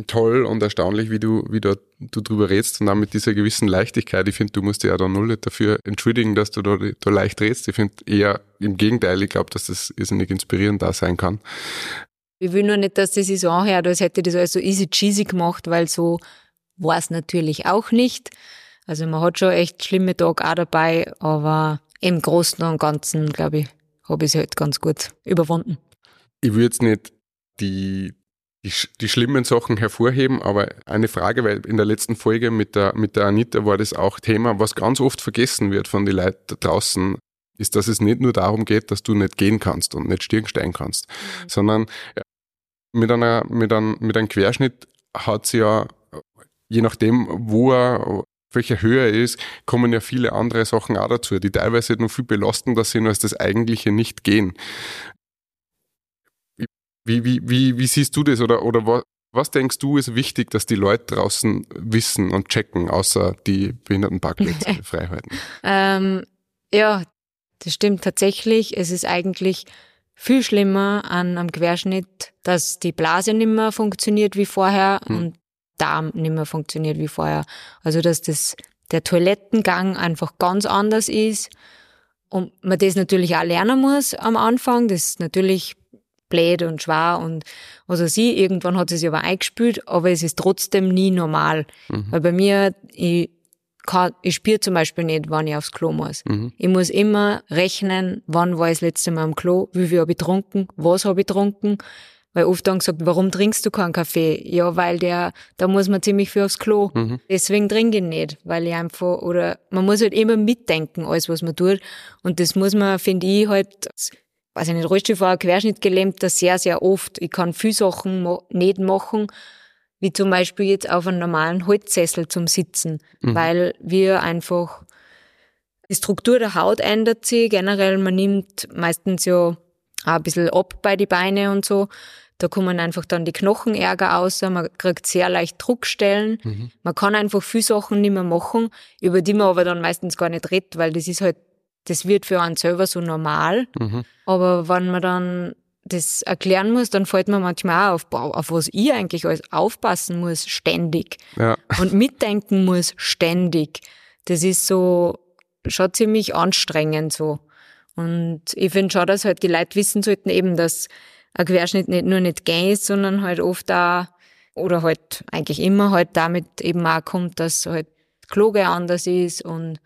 toll und erstaunlich, wie du, wie du, du drüber redest und auch mit dieser gewissen Leichtigkeit. Ich finde, du musst dich ja da null nicht dafür entschuldigen, dass du da, da leicht redest. Ich finde eher im Gegenteil, ich glaube, dass das irrsinnig inspirierend da sein kann. Ich will nur nicht, dass das sich so anhört, als hätte ich das alles so easy cheesy gemacht, weil so war es natürlich auch nicht. Also man hat schon echt schlimme Tage auch dabei, aber im Großen und Ganzen, glaube ich, habe ich es halt ganz gut überwunden. Ich will jetzt nicht die, die, die schlimmen Sachen hervorheben, aber eine Frage, weil in der letzten Folge mit der, mit der Anita war das auch Thema, was ganz oft vergessen wird von den Leuten da draußen, ist, dass es nicht nur darum geht, dass du nicht gehen kannst und nicht Stirn steigen kannst, sondern ja, mit einer, mit einem, mit einem Querschnitt hat sie ja, je nachdem, wo er, welcher Höhe er ist, kommen ja viele andere Sachen auch dazu, die teilweise noch viel belastender sind als das eigentliche Nicht-Gehen. Wie, wie, wie, wie siehst du das oder, oder was, was denkst du ist wichtig, dass die Leute draußen wissen und checken, außer die Behindertenparkplätze frei halten? Ähm, ja, das stimmt tatsächlich. Es ist eigentlich viel schlimmer an am Querschnitt, dass die Blase nicht mehr funktioniert wie vorher Hm. und Darm nicht mehr funktioniert wie vorher. Also dass das der Toilettengang einfach ganz anders ist und man das natürlich auch lernen muss am Anfang. Das ist natürlich blöd und schwer und was weiß ich, irgendwann hat es sich aber eingespült, aber es ist trotzdem nie normal. Mhm. Weil bei mir, ich, kann, ich spüre zum Beispiel nicht, wann ich aufs Klo muss. Mhm. Ich muss immer rechnen, wann war ich das letzte Mal am Klo, wie viel habe ich getrunken, was habe ich getrunken, Weil oft dann gesagt, warum trinkst du keinen Kaffee? Ja, weil der, da muss man ziemlich viel aufs Klo. Mhm. Deswegen trinke ich nicht, weil ich einfach, oder man muss halt immer mitdenken, alles was man tut. Und das muss man, finde ich, halt, weiß ich nicht, Rollstuhlfahrer, Querschnittgelähmter sehr, sehr oft. Ich kann viele Sachen nicht machen, wie zum Beispiel jetzt auf einem normalen Holzsessel zum Sitzen, weil wir einfach, die Struktur der Haut ändert sich. Generell, man nimmt meistens ja auch ein bisschen ab bei die Beine und so. Da kommen einfach dann die Knochen ärger aus, man kriegt sehr leicht Druckstellen. Man kann einfach viele Sachen nicht mehr machen, über die man aber dann meistens gar nicht redet, weil das ist halt, das wird für einen selber so normal. Aber wenn man dann das erklären muss, dann fällt mir manchmal auch auf, auf was ich eigentlich alles aufpassen muss, ständig. Ja. Und mitdenken muss, ständig. Das ist so schon ziemlich anstrengend so. Und ich finde schon, dass halt die Leute wissen sollten eben, dass ein Querschnitt nicht nur nicht gäng ist, sondern halt oft auch, oder halt eigentlich immer halt damit eben auch kommt, dass halt Kloge anders ist und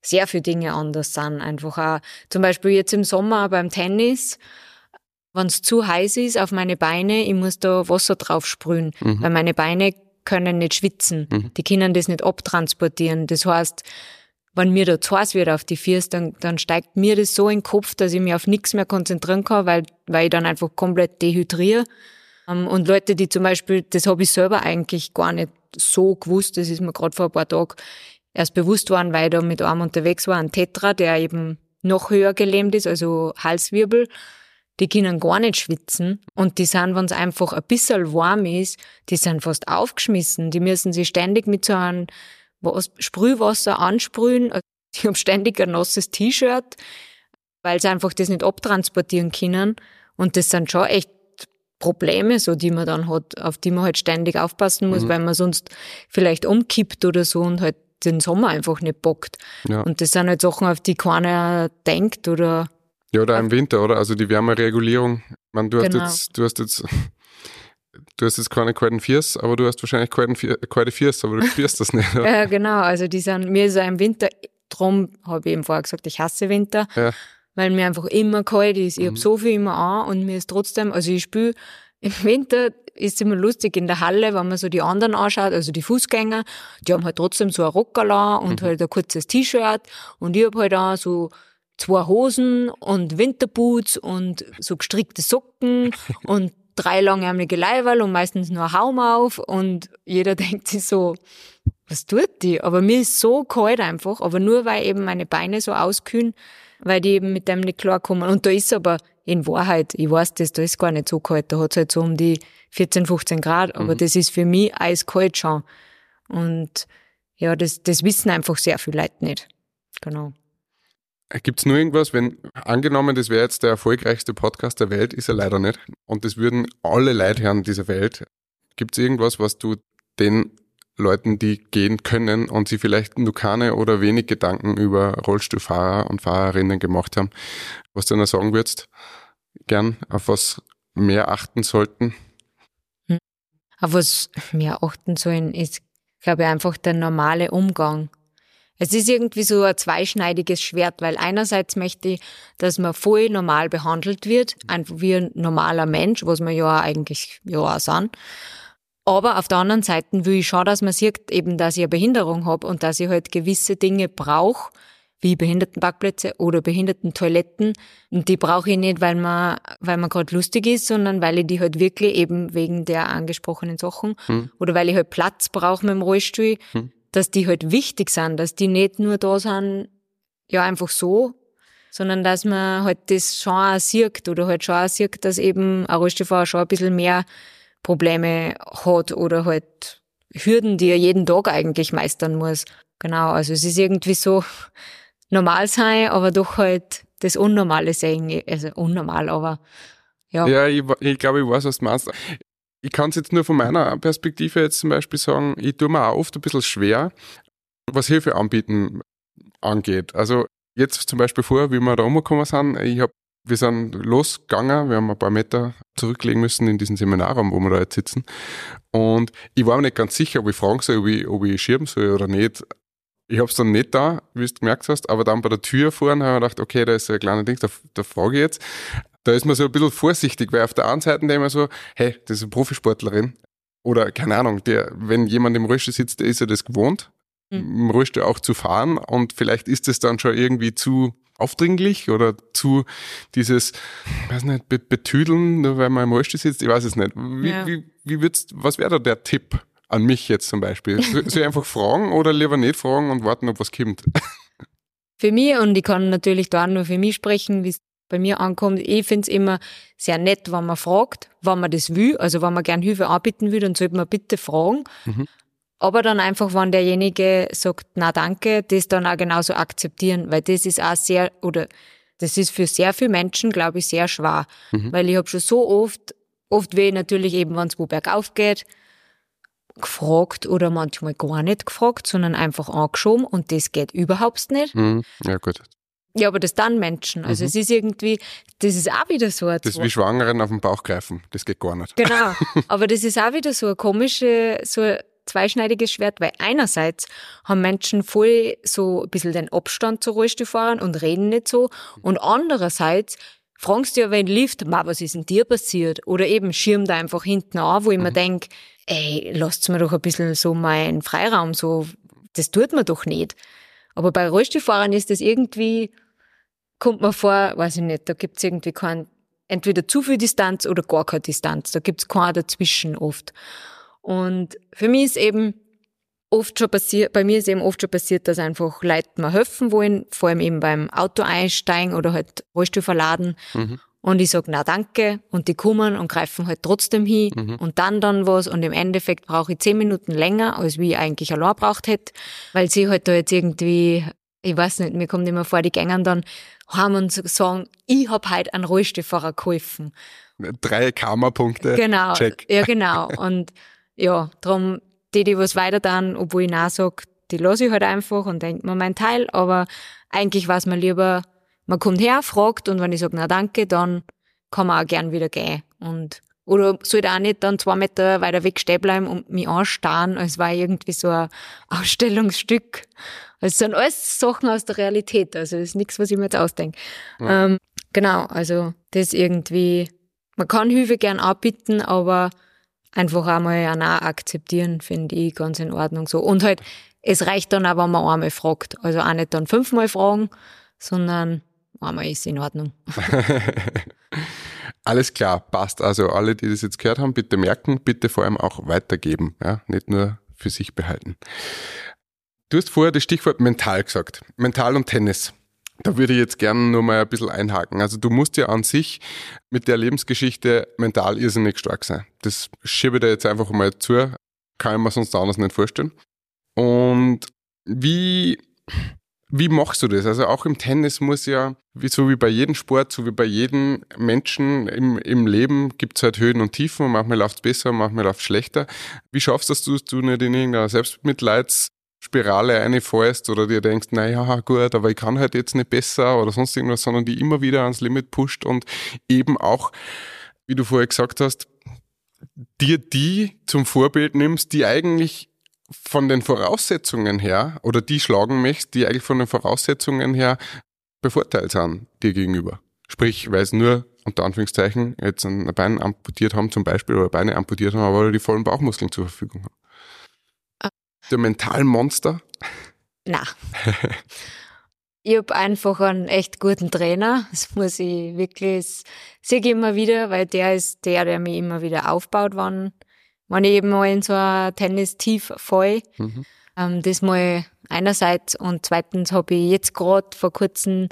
sehr viele Dinge anders sind. Einfach auch, zum Beispiel jetzt im Sommer beim Tennis, wenn es zu heiß ist auf meine Beine, ich muss da Wasser drauf sprühen, weil meine Beine können nicht schwitzen. Die können das nicht abtransportieren. Das heißt, wenn mir da zu heiß wird auf die Füße, dann, dann steigt mir das so in den Kopf, dass ich mich auf nichts mehr konzentrieren kann, weil, weil ich dann einfach komplett dehydriere. Ähm, Und Leute, die zum Beispiel, das habe ich selber eigentlich gar nicht so gewusst, das ist mir gerade vor ein paar Tagen erst bewusst worden, weil ich da mit einem unterwegs war, ein Tetra, der eben noch höher gelähmt ist, also Halswirbel. Die können gar nicht schwitzen und die sind, wenn es einfach ein bisschen warm ist, die sind fast aufgeschmissen. Die müssen sich ständig mit so einem was, Sprühwasser ansprühen. Also Die haben ständig ein nasses T-Shirt, weil sie einfach das nicht abtransportieren können. Und das sind schon echt Probleme, so die man dann hat, auf die man halt ständig aufpassen muss, weil man sonst vielleicht umkippt oder so und halt den Sommer einfach nicht bockt. Ja. Und das sind halt Sachen, auf die keiner denkt oder Ja, oder im Winter, oder? Also die Wärmeregulierung. Meine, du hast Genau. jetzt, du hast jetzt, du hast jetzt keine kalten Fiers, aber du hast wahrscheinlich Fier- kalte Fiers, aber du spürst das nicht. Oder? Ja, genau. Also die sind, mir ist auch im Winter, drum habe ich eben vorher gesagt, ich hasse Winter, Ja. weil mir einfach immer kalt ist. Ich hab so viel immer an und mir ist trotzdem, also ich spüre, im Winter ist immer lustig in der Halle, wenn man so die anderen anschaut, also die Fußgänger, die haben halt trotzdem so ein Rockerla und halt ein kurzes T-Shirt und ich hab halt auch so zwei Hosen und Winterboots und so gestrickte Socken und drei langärmelige Leiberl und meistens nur Haum auf und jeder denkt sich so, was tut die? Aber mir ist so kalt einfach, aber nur weil eben meine Beine so auskühlen, weil die eben mit dem nicht klarkommen. Und da ist aber in Wahrheit, ich weiß das, da ist gar nicht so kalt, da hat es halt so um die 14, 15 Grad, aber das ist für mich eiskalt schon. Und ja, das, das wissen einfach sehr viele Leute nicht. Genau. Gibt es nur irgendwas, wenn, angenommen, das wäre jetzt der erfolgreichste Podcast der Welt, ist er leider nicht. Und das würden alle Leute dieser Welt. Gibt es irgendwas, was du den Leuten, die gehen können und sie vielleicht nur keine oder wenig Gedanken über Rollstuhlfahrer und Fahrerinnen gemacht haben, was du ihnen sagen würdest? Gern, auf was mehr achten sollten? Auf was wir achten sollen, ist, glaube ich, einfach der normale Umgang. Es ist irgendwie so ein zweischneidiges Schwert, weil einerseits möchte ich, dass man voll normal behandelt wird, einfach wie ein normaler Mensch, was wir ja eigentlich ja auch sind. Aber auf der anderen Seite will ich schon, dass man sieht, eben, dass ich eine Behinderung habe und dass ich halt gewisse Dinge brauche, wie Behindertenparkplätze oder Behindertentoiletten. Und die brauche ich nicht, weil man, weil man gerade lustig ist, sondern weil ich die halt wirklich eben wegen der angesprochenen Sachen oder weil ich halt Platz brauche mit dem Rollstuhl, dass die halt wichtig sind, dass die nicht nur da sind, ja, einfach so, sondern dass man halt das schon auch sieht oder halt schon auch sieht, dass eben ein Rollstuhlfahrer schon ein bisschen mehr Probleme hat oder halt Hürden, die er jeden Tag eigentlich meistern muss. Genau, also es ist irgendwie so normal sein, aber doch halt das Unnormale sehen, also unnormal, aber ja. Ja, ich, ich glaube, ich weiß, was du meinst. Ich kann es jetzt nur von meiner Perspektive jetzt zum Beispiel sagen, ich tue mir auch oft ein bisschen schwer, was Hilfe anbieten angeht. Also jetzt zum Beispiel vor, wie wir da umgekommen sind, ich hab, wir sind losgegangen, wir haben ein paar Meter zurücklegen müssen in diesen Seminarraum, wo wir da jetzt sitzen. Und ich war mir nicht ganz sicher, ob ich fragen soll, ob ich, ob ich schieben soll oder nicht. Ich hab's dann nicht da, wie du gemerkt hast, aber dann bei der Tür vorne habe ich gedacht, okay, da ist ein kleiner Ding, da, da frage ich jetzt. Da ist man so ein bisschen vorsichtig, weil auf der einen Seite denkt man so, hey, das ist eine Profisportlerin. Oder keine Ahnung, der, wenn jemand im Rollstuhl sitzt, der ist ja das gewohnt, mhm. im Rollstuhl auch zu fahren und vielleicht ist es dann schon irgendwie zu aufdringlich oder zu dieses, weiß nicht, betüdeln, nur weil man im Rollstuhl sitzt, ich weiß es nicht. Wie, ja. wie, wie würdest, was wäre da der Tipp an mich jetzt zum Beispiel? Soll ich einfach fragen oder lieber nicht fragen und warten, ob was kommt? Für mich, und ich kann natürlich da nur für mich sprechen, wie es bei mir ankommt, ich finde es immer sehr nett, wenn man fragt, wenn man das will, also wenn man gern Hilfe anbieten will, dann sollte man bitte fragen. Mhm. Aber dann einfach, wenn derjenige sagt, na danke, das dann auch genauso akzeptieren, weil das ist auch sehr, oder das ist für sehr viele Menschen, glaube ich, sehr schwer. Mhm. Weil ich habe schon so oft, oft weh natürlich eben, wenn es wo bergauf geht, gefragt oder manchmal gar nicht gefragt, sondern einfach angeschoben und das geht überhaupt nicht. Mhm. Ja, gut. Ja, aber das dann Menschen. Also mhm. es ist irgendwie, das ist auch wieder so. Das ist wie Schwangeren auf den Bauch greifen. Das geht gar nicht. Genau. Aber das ist auch wieder so eine komische, so zweischneidiges Schwert, weil einerseits haben Menschen voll so ein bisschen den Abstand zu Rollstuhlfahrern und reden nicht so und andererseits fragst du ja, wenn Lift, ma, was ist denn dir passiert? Oder eben schirmt da einfach hinten an, wo ich mhm. mir denk, ey, lasst mir doch ein bisschen so meinen Freiraum, so, das tut man doch nicht. Aber bei Rollstuhlfahrern ist das irgendwie, kommt man vor, weiß ich nicht, da gibt's irgendwie kein, entweder zu viel Distanz oder gar keine Distanz. Da gibt's keinen dazwischen oft. Und für mich ist eben oft schon passiert, bei mir ist eben oft schon passiert, dass einfach Leute mir helfen wollen, vor allem eben beim Auto einsteigen oder halt Rollstuhl verladen. Mhm. Und ich sag na danke und die kommen und greifen halt trotzdem hin mhm. und dann dann was und im Endeffekt brauche ich zehn Minuten länger, als wie ich eigentlich allein braucht hätte, weil sie halt da jetzt irgendwie, ich weiß nicht, mir kommt immer vor, die gängen dann haben und sagen, ich hab halt einen Rollstuhlfahrer geholfen. Drei Karma-Punkte. Genau. Check. Ja, genau. Und ja, darum, die, die was weiter dann, obwohl ich nein sag, die lasse ich halt einfach und denke mir mein Teil, aber eigentlich weiß man lieber, man kommt her, fragt und wenn ich sage, na danke, dann kann man auch gern wieder gehen. Und, oder sollte auch nicht dann zwei Meter weiter weg stehen bleiben und mich anstarren, als war irgendwie so ein Ausstellungsstück. Also sind alles Sachen aus der Realität, also das ist nichts, was ich mir jetzt ausdenke. Ja. Ähm, genau, also das irgendwie, man kann Hilfe gern anbieten, aber einfach einmal auch akzeptieren, finde ich ganz in Ordnung so. Und halt, es reicht dann auch, wenn man einmal fragt. Also auch nicht dann fünfmal fragen, sondern einmal ist in Ordnung. Alles klar, passt. Also alle, die das jetzt gehört haben, bitte merken, bitte vor allem auch weitergeben, ja, nicht nur für sich behalten. Du hast vorher das Stichwort mental gesagt. Mental und Tennis. Da würde ich jetzt gerne nur mal ein bisschen einhaken. Also du musst ja an sich mit der Lebensgeschichte mental irrsinnig stark sein. Das schiebe ich da jetzt einfach mal zu. Kann ich mir sonst anders nicht vorstellen. Und wie, wie machst du das? Also auch im Tennis muss ja, so wie bei jedem Sport, so wie bei jedem Menschen im, im Leben, gibt es halt Höhen und Tiefen und manchmal läuft es besser, manchmal läuft es schlechter. Wie schaffst du dass du nicht in irgendeiner Selbstmitleids Spirale reinfällst oder dir denkst, naja, gut, aber ich kann halt jetzt nicht besser oder sonst irgendwas, sondern die immer wieder ans Limit pusht und eben auch, wie du vorher gesagt hast, dir die zum Vorbild nimmst, die eigentlich von den Voraussetzungen her oder die schlagen möchtest, die eigentlich von den Voraussetzungen her bevorteilt sind dir gegenüber. Sprich, weil es nur unter Anführungszeichen jetzt ein Bein amputiert haben zum Beispiel oder Beine amputiert haben, aber die vollen Bauchmuskeln zur Verfügung haben. Der Mentalmonster? Na. ich habe einfach einen echt guten Trainer. Das muss ich wirklich, sehe ich immer wieder, weil der ist der, der mich immer wieder aufbaut, wann, wenn ich eben mal in so ein Tennis-Tief fall. Mhm. Ähm, das mal einerseits und zweitens habe ich jetzt gerade vor kurzem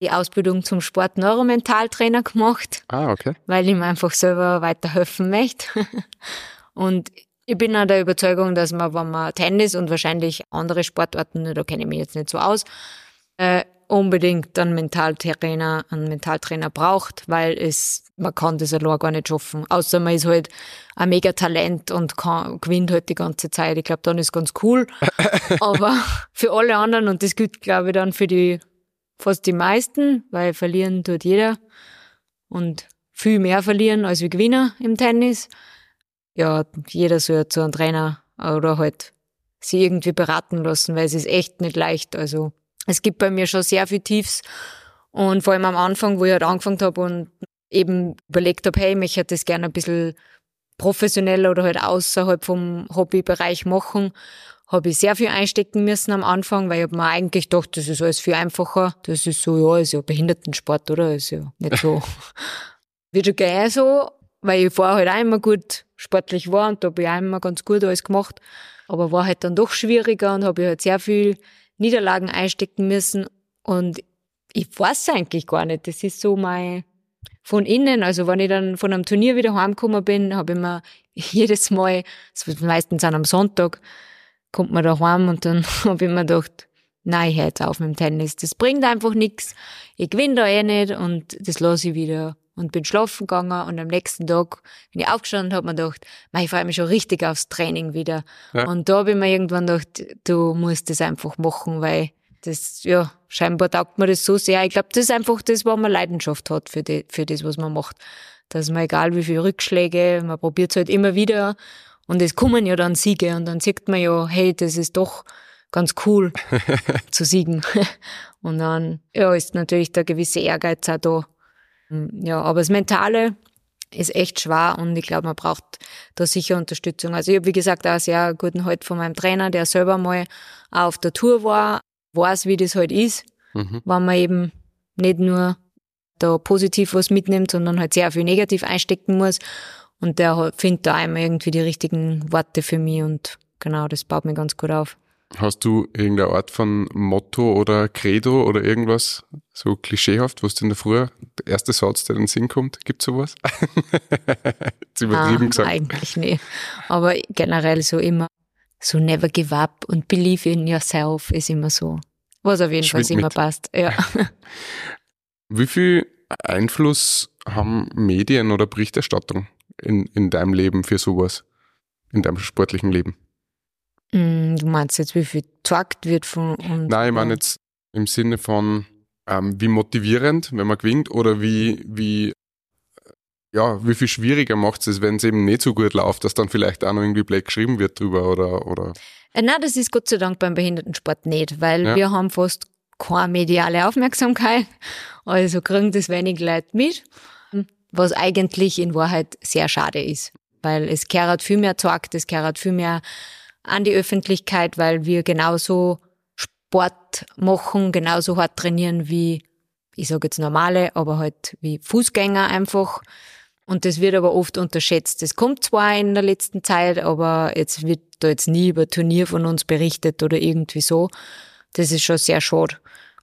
die Ausbildung zum Sport-Neuromentaltrainer gemacht. Ah, okay. Weil ich mir einfach selber weiterhelfen möchte. und ich bin auch der Überzeugung, dass man, wenn man Tennis und wahrscheinlich andere Sportarten, da kenne ich mich jetzt nicht so aus, äh, unbedingt einen Mentaltrainer, einen Mentaltrainer braucht, weil es, man kann das allein gar nicht schaffen. Außer man ist halt ein mega Talent und kann, gewinnt halt die ganze Zeit. Ich glaube, dann ist ganz cool. Aber für alle anderen, und das gilt, glaube ich, dann für die, fast die meisten, weil verlieren tut jeder und viel mehr verlieren als wie Gewinner im Tennis ja, jeder soll zu einem Trainer oder halt sie irgendwie beraten lassen, weil es ist echt nicht leicht. Also es gibt bei mir schon sehr viel Tiefs und vor allem am Anfang, wo ich halt angefangen habe und eben überlegt habe, hey, ich hätte das gerne ein bisschen professioneller oder halt außerhalb vom Hobbybereich machen, habe ich sehr viel einstecken müssen am Anfang, weil ich habe mir eigentlich gedacht, das ist alles viel einfacher. Das ist so, ja, ist ja Behindertensport, oder? Ist ja nicht so. Wird schon gehen so, weil ich vorher halt auch immer gut sportlich war und da habe ich auch immer ganz gut alles gemacht. Aber war halt dann doch schwieriger und habe halt sehr viel Niederlagen einstecken müssen und ich weiß eigentlich gar nicht. Das ist so mein, von innen, also wenn ich dann von einem Turnier wieder heimgekommen bin, habe ich mir jedes Mal, meistens an einem Sonntag, kommt man da heim und dann habe ich mir gedacht, nein, ich höre jetzt auf mit dem Tennis. Das bringt einfach nichts. Ich gewinne da eh nicht und das lasse ich wieder. Und bin schlafen gegangen und am nächsten Tag bin ich aufgestanden und habe mir gedacht, ich freue mich schon richtig aufs Training wieder. Ja. Und da habe ich mir irgendwann gedacht, du musst das einfach machen, weil das, ja, scheinbar taugt mir das so sehr. Ich glaube, das ist einfach das, wo man Leidenschaft hat für, die, für das, was man macht. Dass man, egal wie viele Rückschläge, man probiert es halt immer wieder und es kommen ja dann Siege und dann sieht man ja, hey, das ist doch ganz cool zu siegen. und dann, ja, ist natürlich der gewisse Ehrgeiz auch da. Ja, aber das Mentale ist echt schwer und ich glaube, man braucht da sicher Unterstützung. Also ich habe, wie gesagt, auch sehr guten Halt von meinem Trainer, der selber mal auf der Tour war, weiß, wie das halt ist, mhm. wenn man eben nicht nur da positiv was mitnimmt, sondern halt sehr viel negativ einstecken muss. Und der findet da einmal irgendwie die richtigen Worte für mich und genau, das baut mir ganz gut auf. Hast du irgendeine Art von Motto oder Credo oder irgendwas so klischeehaft, was du in der Früh, der erste Satz, der in den Sinn kommt, gibt sowas? Jetzt übertrieben ah, gesagt. Eigentlich nicht. Aber generell so immer so never give up und believe in yourself ist immer so. Was auf jeden Fall immer mit. passt. Ja. Wie viel Einfluss haben Medien oder Berichterstattung in, in deinem Leben für sowas? In deinem sportlichen Leben? Mm, du meinst jetzt, wie viel gesagt wird von uns? Nein, ich meine jetzt im Sinne von, ähm, wie motivierend, wenn man gewinnt, oder wie, wie ja, wie viel schwieriger macht es, wenn es eben nicht so gut läuft, dass dann vielleicht auch noch irgendwie Black geschrieben wird drüber oder, oder? Äh, nein, das ist Gott sei Dank beim Behindertensport nicht, weil ja. wir haben fast keine mediale Aufmerksamkeit. Also kriegen das wenig Leute mit, was eigentlich in Wahrheit sehr schade ist. Weil es kehrt viel mehr Zeug, es kehrt viel mehr an die Öffentlichkeit, weil wir genauso Sport machen, genauso hart trainieren wie, ich sage jetzt normale, aber halt wie Fußgänger einfach. Und das wird aber oft unterschätzt. Das kommt zwar in der letzten Zeit, aber jetzt wird da jetzt nie über Turnier von uns berichtet oder irgendwie so. Das ist schon sehr schade.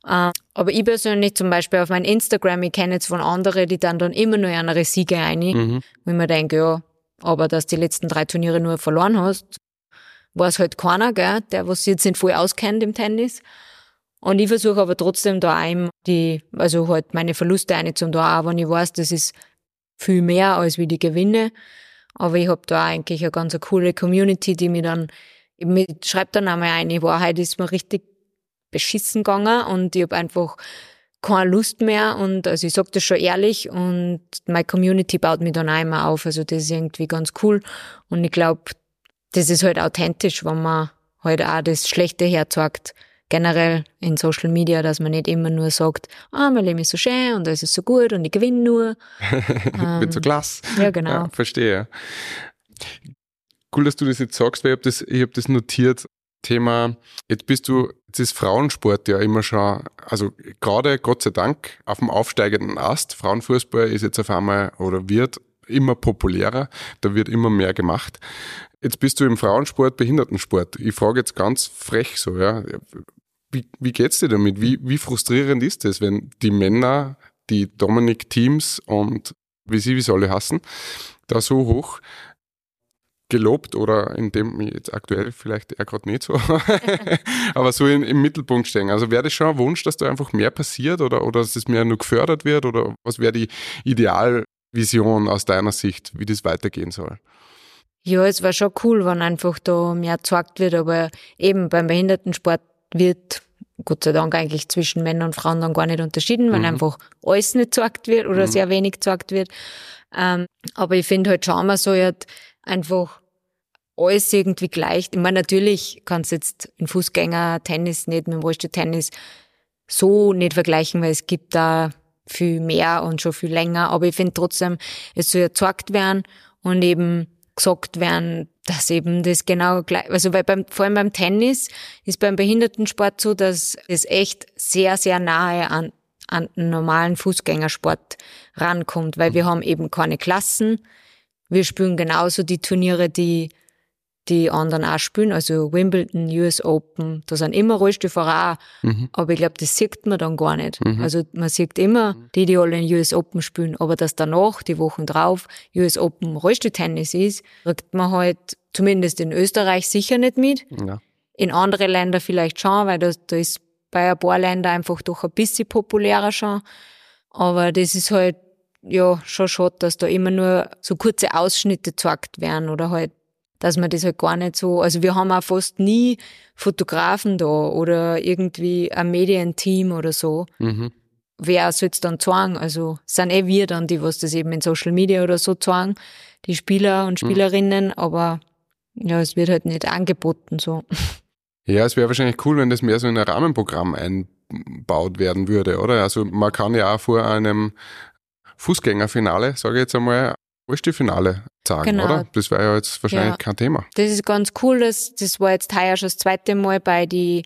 Äh, aber ich persönlich zum Beispiel auf mein Instagram, ich kenne jetzt von anderen, die dann dann immer nur andere Siege ein, mhm. wo ich mir denke, ja, aber dass die letzten drei Turniere nur verloren hast, war es halt keiner, gell, der was jetzt nicht voll auskennt im Tennis. Und ich versuche aber trotzdem da einem die, also halt meine Verluste einzunehmen, da auch, wenn ich weiß, das ist viel mehr als wie die Gewinne. Aber ich habe da eigentlich eine ganz eine coole Community, die mir dann, ich schreibt dann einmal ein, in Wahrheit ist mir richtig beschissen gegangen und ich habe einfach keine Lust mehr und also ich sage das schon ehrlich und meine Community baut mich dann einmal auf. Also das ist irgendwie ganz cool und ich glaube, das ist halt authentisch, wenn man halt auch das Schlechte herzeigt generell in Social Media, dass man nicht immer nur sagt, ah, mein Leben ist so schön und alles ist so gut und ich gewinne nur. ich ähm, bin so klasse. Ja, genau. Ja, verstehe. Cool, dass du das jetzt sagst, weil ich habe das, ich hab das notiert. Thema, jetzt bist du, jetzt ist Frauensport ja immer schon, also gerade Gott sei Dank auf dem aufsteigenden Ast. Frauenfußball ist jetzt auf einmal oder wird immer populärer, da wird immer mehr gemacht. Jetzt bist du im Frauensport, Behindertensport. Ich frage jetzt ganz frech so, ja. Wie, wie geht's dir damit? Wie, wie frustrierend ist es, wenn die Männer, die Dominik-Teams und wie sie, wie sie alle hassen, da so hoch gelobt oder in dem jetzt aktuell vielleicht er gerade nicht so, aber so in, im Mittelpunkt stehen. Also wäre das schon ein Wunsch, dass da einfach mehr passiert oder, oder dass es mehr nur gefördert wird oder was wäre die Idealvision aus deiner Sicht, wie das weitergehen soll? Ja, es war schon cool, wenn einfach da mehr gezeigt wird, aber eben beim Behindertensport wird Gott sei Dank eigentlich zwischen Männern und Frauen dann gar nicht unterschieden, weil mhm. einfach alles nicht gezeigt wird oder mhm. sehr wenig gezeigt wird. Ähm, aber ich finde halt schon, man soll halt einfach alles irgendwie gleich. Ich meine, natürlich kannst du jetzt in Fußgänger Tennis nicht mit dem Rollstuhl Tennis so nicht vergleichen, weil es gibt da viel mehr und schon viel länger. Aber ich finde trotzdem, es soll gezeigt werden und eben gesagt werden, dass eben das genau gleich, also weil beim, vor allem beim Tennis ist beim Behindertensport so, dass es echt sehr, sehr nahe an, an den normalen Fußgängersport rankommt, weil wir haben eben keine Klassen. Wir spielen genauso die Turniere, die die anderen auch spielen, also Wimbledon, US Open, da sind immer Rollstuhlfahrer auch, mhm. aber ich glaube, das sieht man dann gar nicht. Mhm. Also man sieht immer die, die alle in US Open spielen, aber dass danach, die Wochen drauf, US Open Rollstuhltennis ist, kriegt man halt zumindest in Österreich sicher nicht mit. Ja. In andere Länder vielleicht schon, weil da, da ist bei ein paar Ländern einfach doch ein bisschen populärer schon. Aber das ist halt ja schon schade, dass da immer nur so kurze Ausschnitte gezeigt werden oder halt dass man das halt gar nicht so, also wir haben auch fast nie Fotografen da oder irgendwie ein Medienteam oder so. Mhm. Wer soll es dann zeigen? Also sind eh wir dann, die was das eben in Social Media oder so zeigen, die Spieler und mhm. Spielerinnen, mhm. aber ja, es wird halt nicht angeboten so. Ja, es wäre wahrscheinlich cool, wenn das mehr so in ein Rahmenprogramm einbaut werden würde, oder? Also man kann ja auch vor einem Fußgängerfinale, sage ich jetzt einmal, Rollstuhlfinale sagen, genau. oder? Das wäre ja jetzt wahrscheinlich ja. kein Thema. Das ist ganz cool. Das, das war jetzt heuer schon das zweite Mal bei die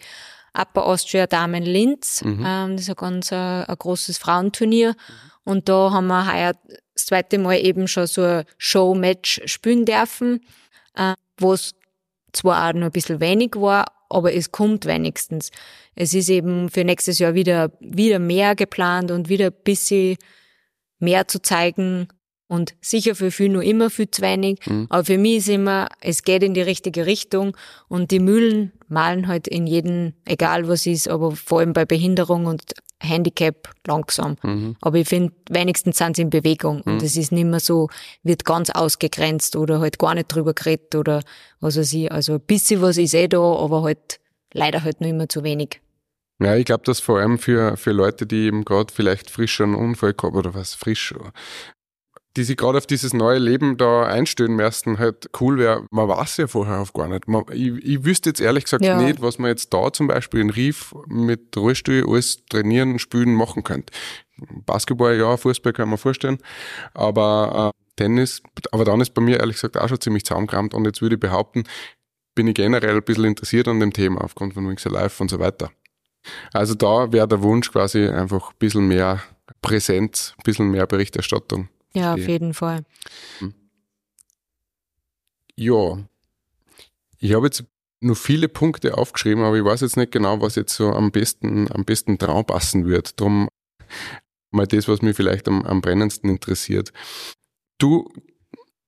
Upper Austria Damen Linz. Mhm. Ähm, das ist ein ganz ein, ein großes Frauenturnier. Und da haben wir heuer das zweite Mal eben schon so ein Show-Match spielen dürfen, äh, wo es zwar auch nur ein bisschen wenig war, aber es kommt wenigstens. Es ist eben für nächstes Jahr wieder, wieder mehr geplant und wieder ein bisschen mehr zu zeigen, und sicher für viele noch immer viel zu wenig. Mhm. Aber für mich ist immer, es geht in die richtige Richtung und die Mühlen malen halt in jedem, egal was ist, aber vor allem bei Behinderung und Handicap langsam. Mhm. Aber ich finde, wenigstens sind sie in Bewegung mhm. und es ist nicht mehr so, wird ganz ausgegrenzt oder halt gar nicht drüber geredet oder was weiß ich. Also ein bisschen was ist eh da, aber halt leider halt noch immer zu wenig. Ja, ich glaube, dass vor allem für, für Leute, die eben gerade vielleicht frisch einen Unfall gehabt oder was frisch die sich gerade auf dieses neue Leben da einstellen müssen, halt cool wäre. Man weiß ja vorher auf gar nicht. Man, ich, ich wüsste jetzt ehrlich gesagt ja. nicht, was man jetzt da zum Beispiel in Rief mit Rollstuhl alles trainieren, spielen, machen könnte. Basketball, ja, Fußball kann man vorstellen, aber äh, Tennis, aber dann ist bei mir ehrlich gesagt auch schon ziemlich zaumkramt und jetzt würde ich behaupten, bin ich generell ein bisschen interessiert an dem Thema aufgrund von Wings Alive und so weiter. Also da wäre der Wunsch quasi einfach ein bisschen mehr Präsenz, ein bisschen mehr Berichterstattung. Ja, auf jeden Fall. Hm. Ja, ich habe jetzt nur viele Punkte aufgeschrieben, aber ich weiß jetzt nicht genau, was jetzt so am besten, am besten drauf passen wird. Drum mal das, was mich vielleicht am, am brennendsten interessiert. Du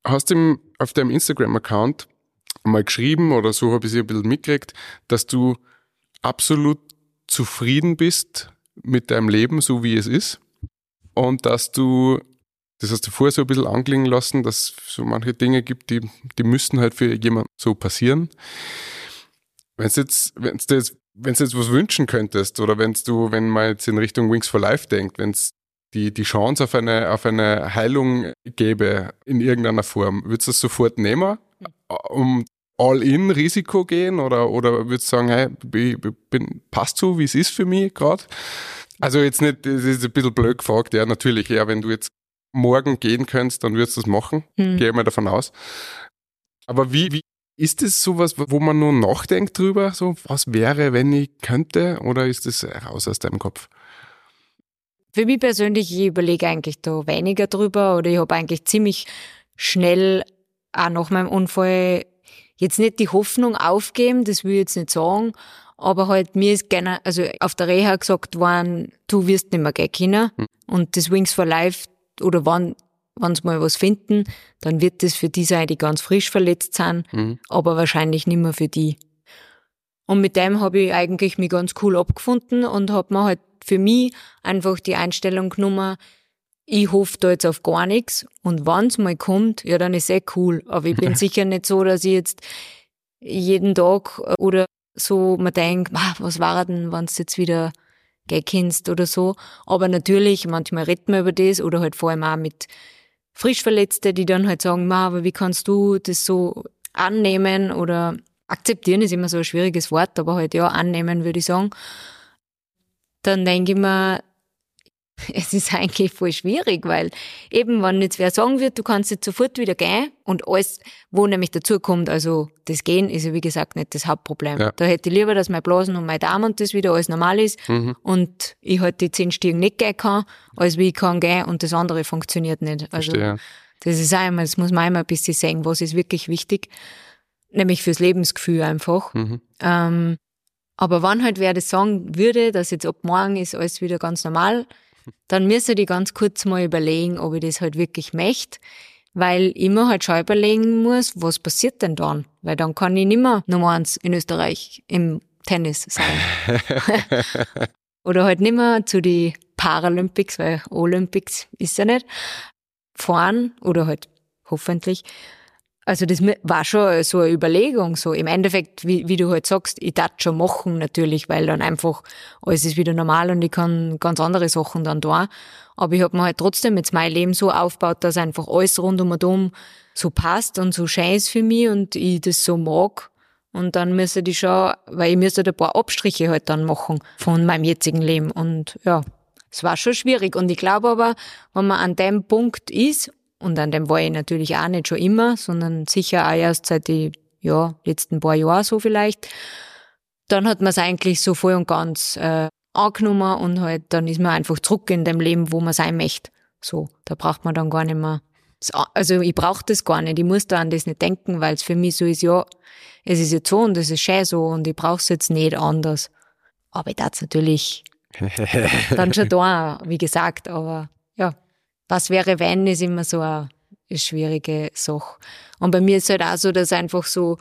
hast im, auf deinem Instagram-Account mal geschrieben oder so habe ich es ein bisschen mitgekriegt, dass du absolut zufrieden bist mit deinem Leben, so wie es ist. Und dass du das hast du vorher so ein bisschen anklingen lassen, dass es so manche Dinge gibt, die, die müssen halt für jemanden so passieren. Wenn du jetzt, wenn du jetzt, wenn jetzt was wünschen könntest oder wenn du, wenn man jetzt in Richtung Wings for Life denkt, wenn es die, die Chance auf eine, auf eine Heilung gäbe in irgendeiner Form, würdest du das sofort nehmen, um all-in Risiko gehen oder, oder würdest du sagen, hey, ich bin, passt so, wie es ist für mich gerade? Also jetzt nicht, das ist ein bisschen blöd gefragt, ja, natürlich, ja, wenn du jetzt morgen gehen könntest, dann würdest du es machen. Mhm. Gehe mal davon aus. Aber wie, wie ist das sowas, wo man nur nachdenkt drüber? So, was wäre, wenn ich könnte? Oder ist das raus aus deinem Kopf? Für mich persönlich, ich überlege eigentlich da weniger drüber oder ich habe eigentlich ziemlich schnell auch nach meinem Unfall jetzt nicht die Hoffnung aufgeben, das will ich jetzt nicht sagen, aber halt mir ist gerne, also auf der Reha gesagt worden, du wirst nicht mehr gehen können. Hm. Und das Wings for Life, oder wann wenn sie mal was finden, dann wird das für die sein, die ganz frisch verletzt sind, mhm. aber wahrscheinlich nicht mehr für die. Und mit dem habe ich eigentlich mich ganz cool abgefunden und habe mir halt für mich einfach die Einstellung genommen, ich hoffe da jetzt auf gar nichts und wenn es mal kommt, ja, dann ist eh cool. Aber ich bin sicher nicht so, dass ich jetzt jeden Tag oder so mir denke, was war denn, wenn es jetzt wieder kennst oder so. Aber natürlich, manchmal redet man über das oder halt vor allem auch mit Frischverletzten, die dann halt sagen, Ma, aber wie kannst du das so annehmen oder akzeptieren ist immer so ein schwieriges Wort, aber halt ja, annehmen würde ich sagen. Dann denke ich mir, es ist eigentlich voll schwierig, weil eben, wenn jetzt wer sagen wird, du kannst jetzt sofort wieder gehen und alles, wo nämlich dazu kommt, also das Gehen ist ja wie gesagt nicht das Hauptproblem. Ja. Da hätte ich lieber, dass mein Blasen und mein Darm und das wieder alles normal ist Mhm. und ich halt die zehn Stiegen nicht gehen kann, als wie ich kann gehen und das andere funktioniert nicht. Also Verstehe. das ist einmal, das muss man einmal ein bisschen sehen, was ist wirklich wichtig, nämlich fürs Lebensgefühl einfach. Mhm. Ähm, aber wenn halt wer das sagen würde, dass jetzt ab morgen ist alles wieder ganz normal, dann müsste ich ganz kurz mal überlegen, ob ich das halt wirklich möchte, weil ich mir halt schon überlegen muss, was passiert denn dann? Weil dann kann ich nicht mehr Nummer eins in Österreich im Tennis sein. Oder halt nicht mehr zu die Paralympics, weil Olympics ist ja nicht, fahren oder halt hoffentlich. Also das war schon so eine Überlegung, so im Endeffekt, wie, wie du halt sagst, ich darf schon machen natürlich, weil dann einfach alles ist wieder normal und ich kann ganz andere Sachen dann da. Aber ich habe mir halt trotzdem jetzt mein Leben so aufgebaut, dass einfach alles rund um und um so passt und so schön ist für mich und ich das so mag. Und dann müsste ich schon, weil ich müsste ein paar Abstriche halt dann machen von meinem jetzigen Leben. Und ja, es war schon schwierig. Und ich glaube aber, wenn man an dem Punkt ist, und an dem war ich natürlich auch nicht schon immer, sondern sicher auch erst seit die ja, letzten paar Jahren so vielleicht, dann hat man es eigentlich so voll und ganz äh, angenommen und halt dann ist man einfach zurück in dem Leben, wo man sein möchte. So, da braucht man dann gar nicht mehr. Also ich brauche das gar nicht, ich muss da an das nicht denken, weil es für mich so ist, ja, es ist jetzt so und es ist schön so und ich brauche es jetzt nicht anders. Aber ich darf natürlich dann schon da, wie gesagt, aber was wäre, wenn, ist immer so eine, schwierige Sache. Und bei mir ist halt auch so, dass einfach so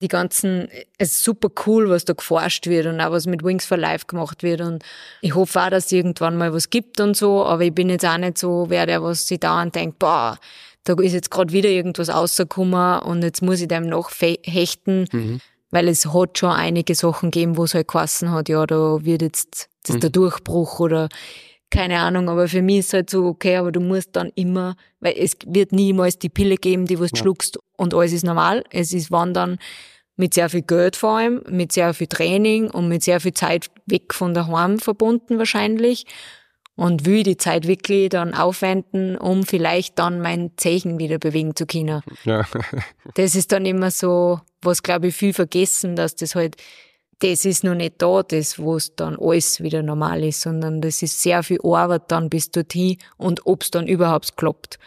die ganzen, es ist super cool, was da geforscht wird und auch was mit Wings for Life gemacht wird. Und ich hoffe auch, dass es irgendwann mal was gibt und so, aber ich bin jetzt auch nicht so, wer der was sich dauernd denkt, boah, da ist jetzt gerade wieder irgendwas rausgekommen und jetzt muss ich dem noch fe- hechten, weil es hat schon einige Sachen gegeben, wo es halt geheißen hat, ja, da wird jetzt das ist der Durchbruch oder keine Ahnung, aber für mich ist halt so, okay, aber du musst dann immer, weil es wird niemals die Pille geben, die du schluckst und alles ist normal. Es ist Wandern mit sehr viel Geld vor allem, mit sehr viel Training und mit sehr viel Zeit weg von daheim verbunden wahrscheinlich. Und will die Zeit wirklich dann aufwenden, um vielleicht dann mein Zeichen wieder bewegen zu können. Ja. Das ist dann immer so, was glaube ich viel vergessen, dass das halt, das ist noch nicht da, das, wo es dann alles wieder normal ist, sondern das ist sehr viel Arbeit dann bis dorthin und ob es dann überhaupt klappt.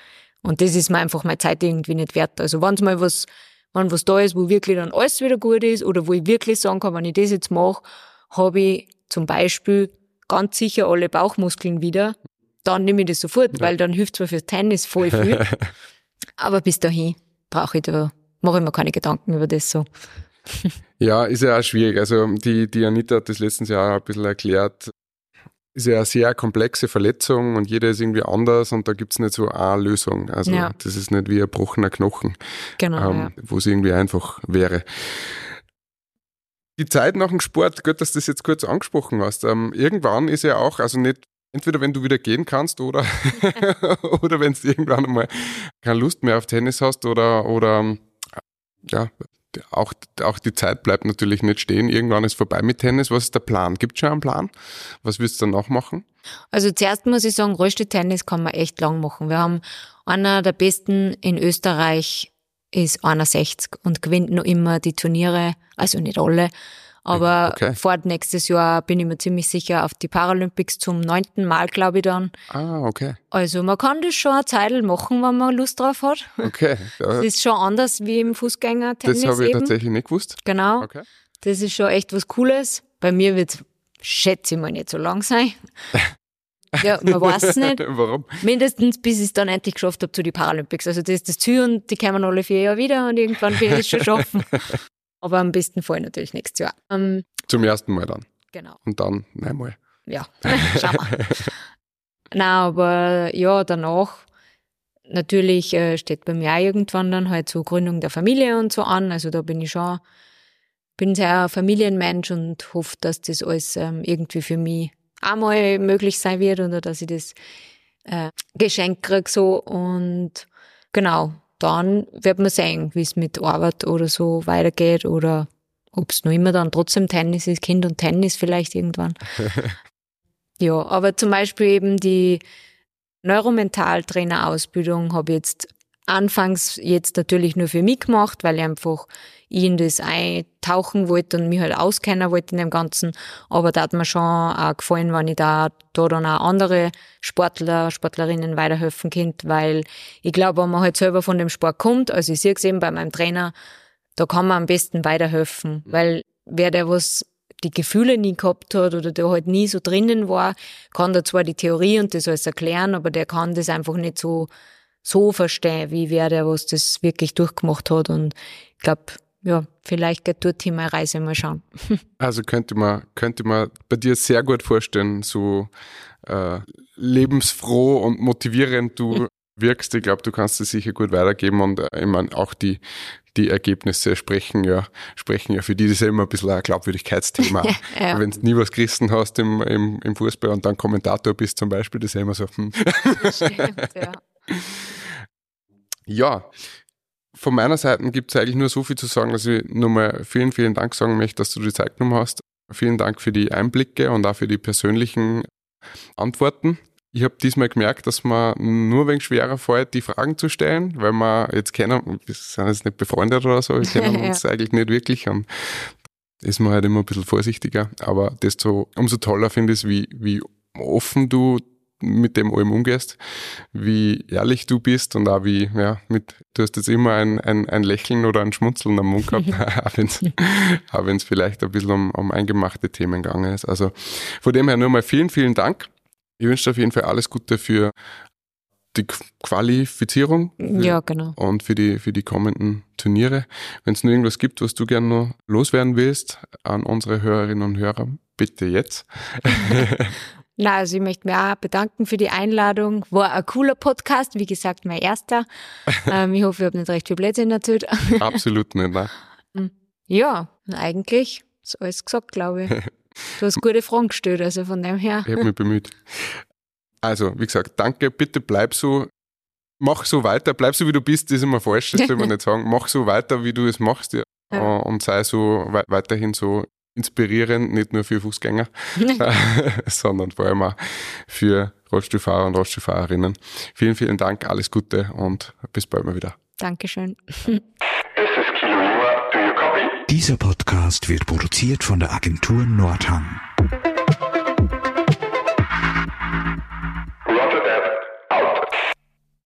Und das ist mir einfach meine Zeit irgendwie nicht wert. Also wenn mal was, wenn was da ist, wo wirklich dann alles wieder gut ist oder wo ich wirklich sagen kann, wenn ich das jetzt mache, habe ich zum Beispiel ganz sicher alle Bauchmuskeln wieder, dann nehme ich das sofort, weil dann hilft mir fürs Tennis voll viel. Aber bis dahin brauche ich da, mache ich mir keine Gedanken über das so. Ja, ist ja auch schwierig. Also die, die Anita hat das letztens Jahr ein bisschen erklärt. Ist ja eine sehr komplexe Verletzung und jeder ist irgendwie anders und da gibt's nicht so eine Lösung. Also Ja. das ist nicht wie ein gebrochener Knochen, Genau. ähm, wo es irgendwie einfach wäre. Die Zeit nach dem Sport, gut, dass du das jetzt kurz angesprochen hast. Ähm, irgendwann ist ja auch, also nicht entweder wenn du wieder gehen kannst oder, oder wenn du irgendwann einmal keine Lust mehr auf Tennis hast oder, oder ja, auch, auch die Zeit bleibt natürlich nicht stehen. Irgendwann ist vorbei mit Tennis. Was ist der Plan? Gibt schon einen Plan? Was willst du danach machen? Also zuerst muss ich sagen, Rollstuhl-Tennis kann man echt lang machen. Wir haben einer der besten in Österreich ist 61 und gewinnt noch immer die Turniere, also nicht alle, aber Okay. fort nächstes Jahr bin ich mir ziemlich sicher auf die Paralympics zum neunten Mal, glaube ich dann. Ah, okay. Also man kann das schon eine Zeit machen, wenn man Lust drauf hat. Okay. Das ist schon anders wie im Fußgänger-Tennis das habe ich eben. tatsächlich nicht gewusst. Genau. Okay. Das ist schon echt was Cooles. Bei mir wird schätze ich mal, nicht so lang sein. Ja, man weiß es nicht. Warum? Mindestens bis ich es dann endlich geschafft habe zu den Paralympics. Also das ist das Ziel und die kommen alle vier Jahre wieder und irgendwann will ich es schon schaffen. Aber am besten Fall natürlich nächstes Jahr. Ähm, Zum ersten Mal dann. genau, Und dann neunmal. ja, schauen wir. Na, aber ja, danach natürlich äh, steht bei mir auch irgendwann dann halt so Gründung der Familie und so an. Also da bin ich schon, bin sehr ein Familienmensch und hoffe, dass das alles ähm, irgendwie für mich auch mal möglich sein wird oder dass ich das äh, geschenkt krieg so und genau, dann wird man sehen, wie es mit Arbeit oder so weitergeht oder ob es noch immer dann trotzdem Tennis ist, Kind und Tennis vielleicht irgendwann. Ja, aber zum Beispiel eben die Neuromentaltrainerausbildung habe ich jetzt anfangs jetzt natürlich nur für mich gemacht, weil ich einfach in das eintauchen wollte und mich halt auskennen wollte in dem Ganzen. Aber da hat mir schon auch gefallen, wenn ich da, da dann auch andere Sportler, Sportlerinnen weiterhelfen könnte, weil ich glaube, wenn man halt selber von dem Sport kommt, also ich sehe es eben bei meinem Trainer, da kann man am besten weiterhelfen, weil wer der was die Gefühle nie gehabt hat oder der halt nie so drinnen war, kann da zwar die Theorie und das alles erklären, aber der kann das einfach nicht so, so verstehen, wie wer der was das wirklich durchgemacht hat. Und ich glaube, ja, vielleicht geht dort hin meine Reise mal schauen. Also könnte man, könnte man bei dir sehr gut vorstellen, so äh, lebensfroh und motivierend du wirkst. Ich glaube, du kannst es sicher gut weitergeben und äh, ich meine, auch die, die Ergebnisse sprechen ja, sprechen ja für die. Das ist ja immer ein bisschen ein Glaubwürdigkeitsthema. ja. Wenn du nie was gerissen hast im, im, im Fußball und dann Kommentator bist zum Beispiel, das ist ja immer so. Hm. Stimmt, ja. ja, von meiner Seite gibt es eigentlich nur so viel zu sagen, dass ich nochmal vielen, vielen Dank sagen möchte, dass du die Zeit genommen hast. Vielen Dank für die Einblicke und auch für die persönlichen Antworten. Ich habe diesmal gemerkt, dass man nur wenig schwerer fällt, die Fragen zu stellen, weil wir jetzt kennen, wir sind jetzt nicht befreundet oder so, wir kennen uns eigentlich nicht wirklich und ist man halt immer ein bisschen vorsichtiger. Aber desto umso toller finde ich es, wie, wie offen du mit dem allem umgehst, wie ehrlich du bist und auch wie, ja, mit, du hast jetzt immer ein, ein, ein Lächeln oder ein Schmunzeln am Mund gehabt, auch wenn es vielleicht ein bisschen um, um eingemachte Themen gegangen ist. Also von dem her nur mal vielen, vielen Dank. Ich wünsche dir auf jeden Fall alles Gute für die Qualifizierung. Ja, genau. Und für die, für die kommenden Turniere. Wenn es nur irgendwas gibt, was du gerne noch loswerden willst an unsere Hörerinnen und Hörer, bitte jetzt. Na, also ich möchte mich auch bedanken für die Einladung. War ein cooler Podcast, wie gesagt, mein erster. ähm, ich hoffe, ich habe nicht recht viel Blödsinn erzählt. Absolut nicht, ne? Ja, eigentlich ist alles gesagt, glaube ich. Du hast gute Fragen gestellt, also von dem her. Ich habe mich bemüht. Also, wie gesagt, danke, bitte bleib so, mach so weiter, bleib so wie du bist, das ist immer falsch, das will man nicht sagen. Mach so weiter, wie du es machst ja. Ja. und sei so weiterhin so inspirierend, nicht nur für Fußgänger, sondern vor allem auch für Rollstuhlfahrer und Rollstuhlfahrerinnen. Vielen, vielen Dank, alles Gute und bis bald mal wieder. Dankeschön. Dieser Podcast wird produziert von der Agentur Nordhang.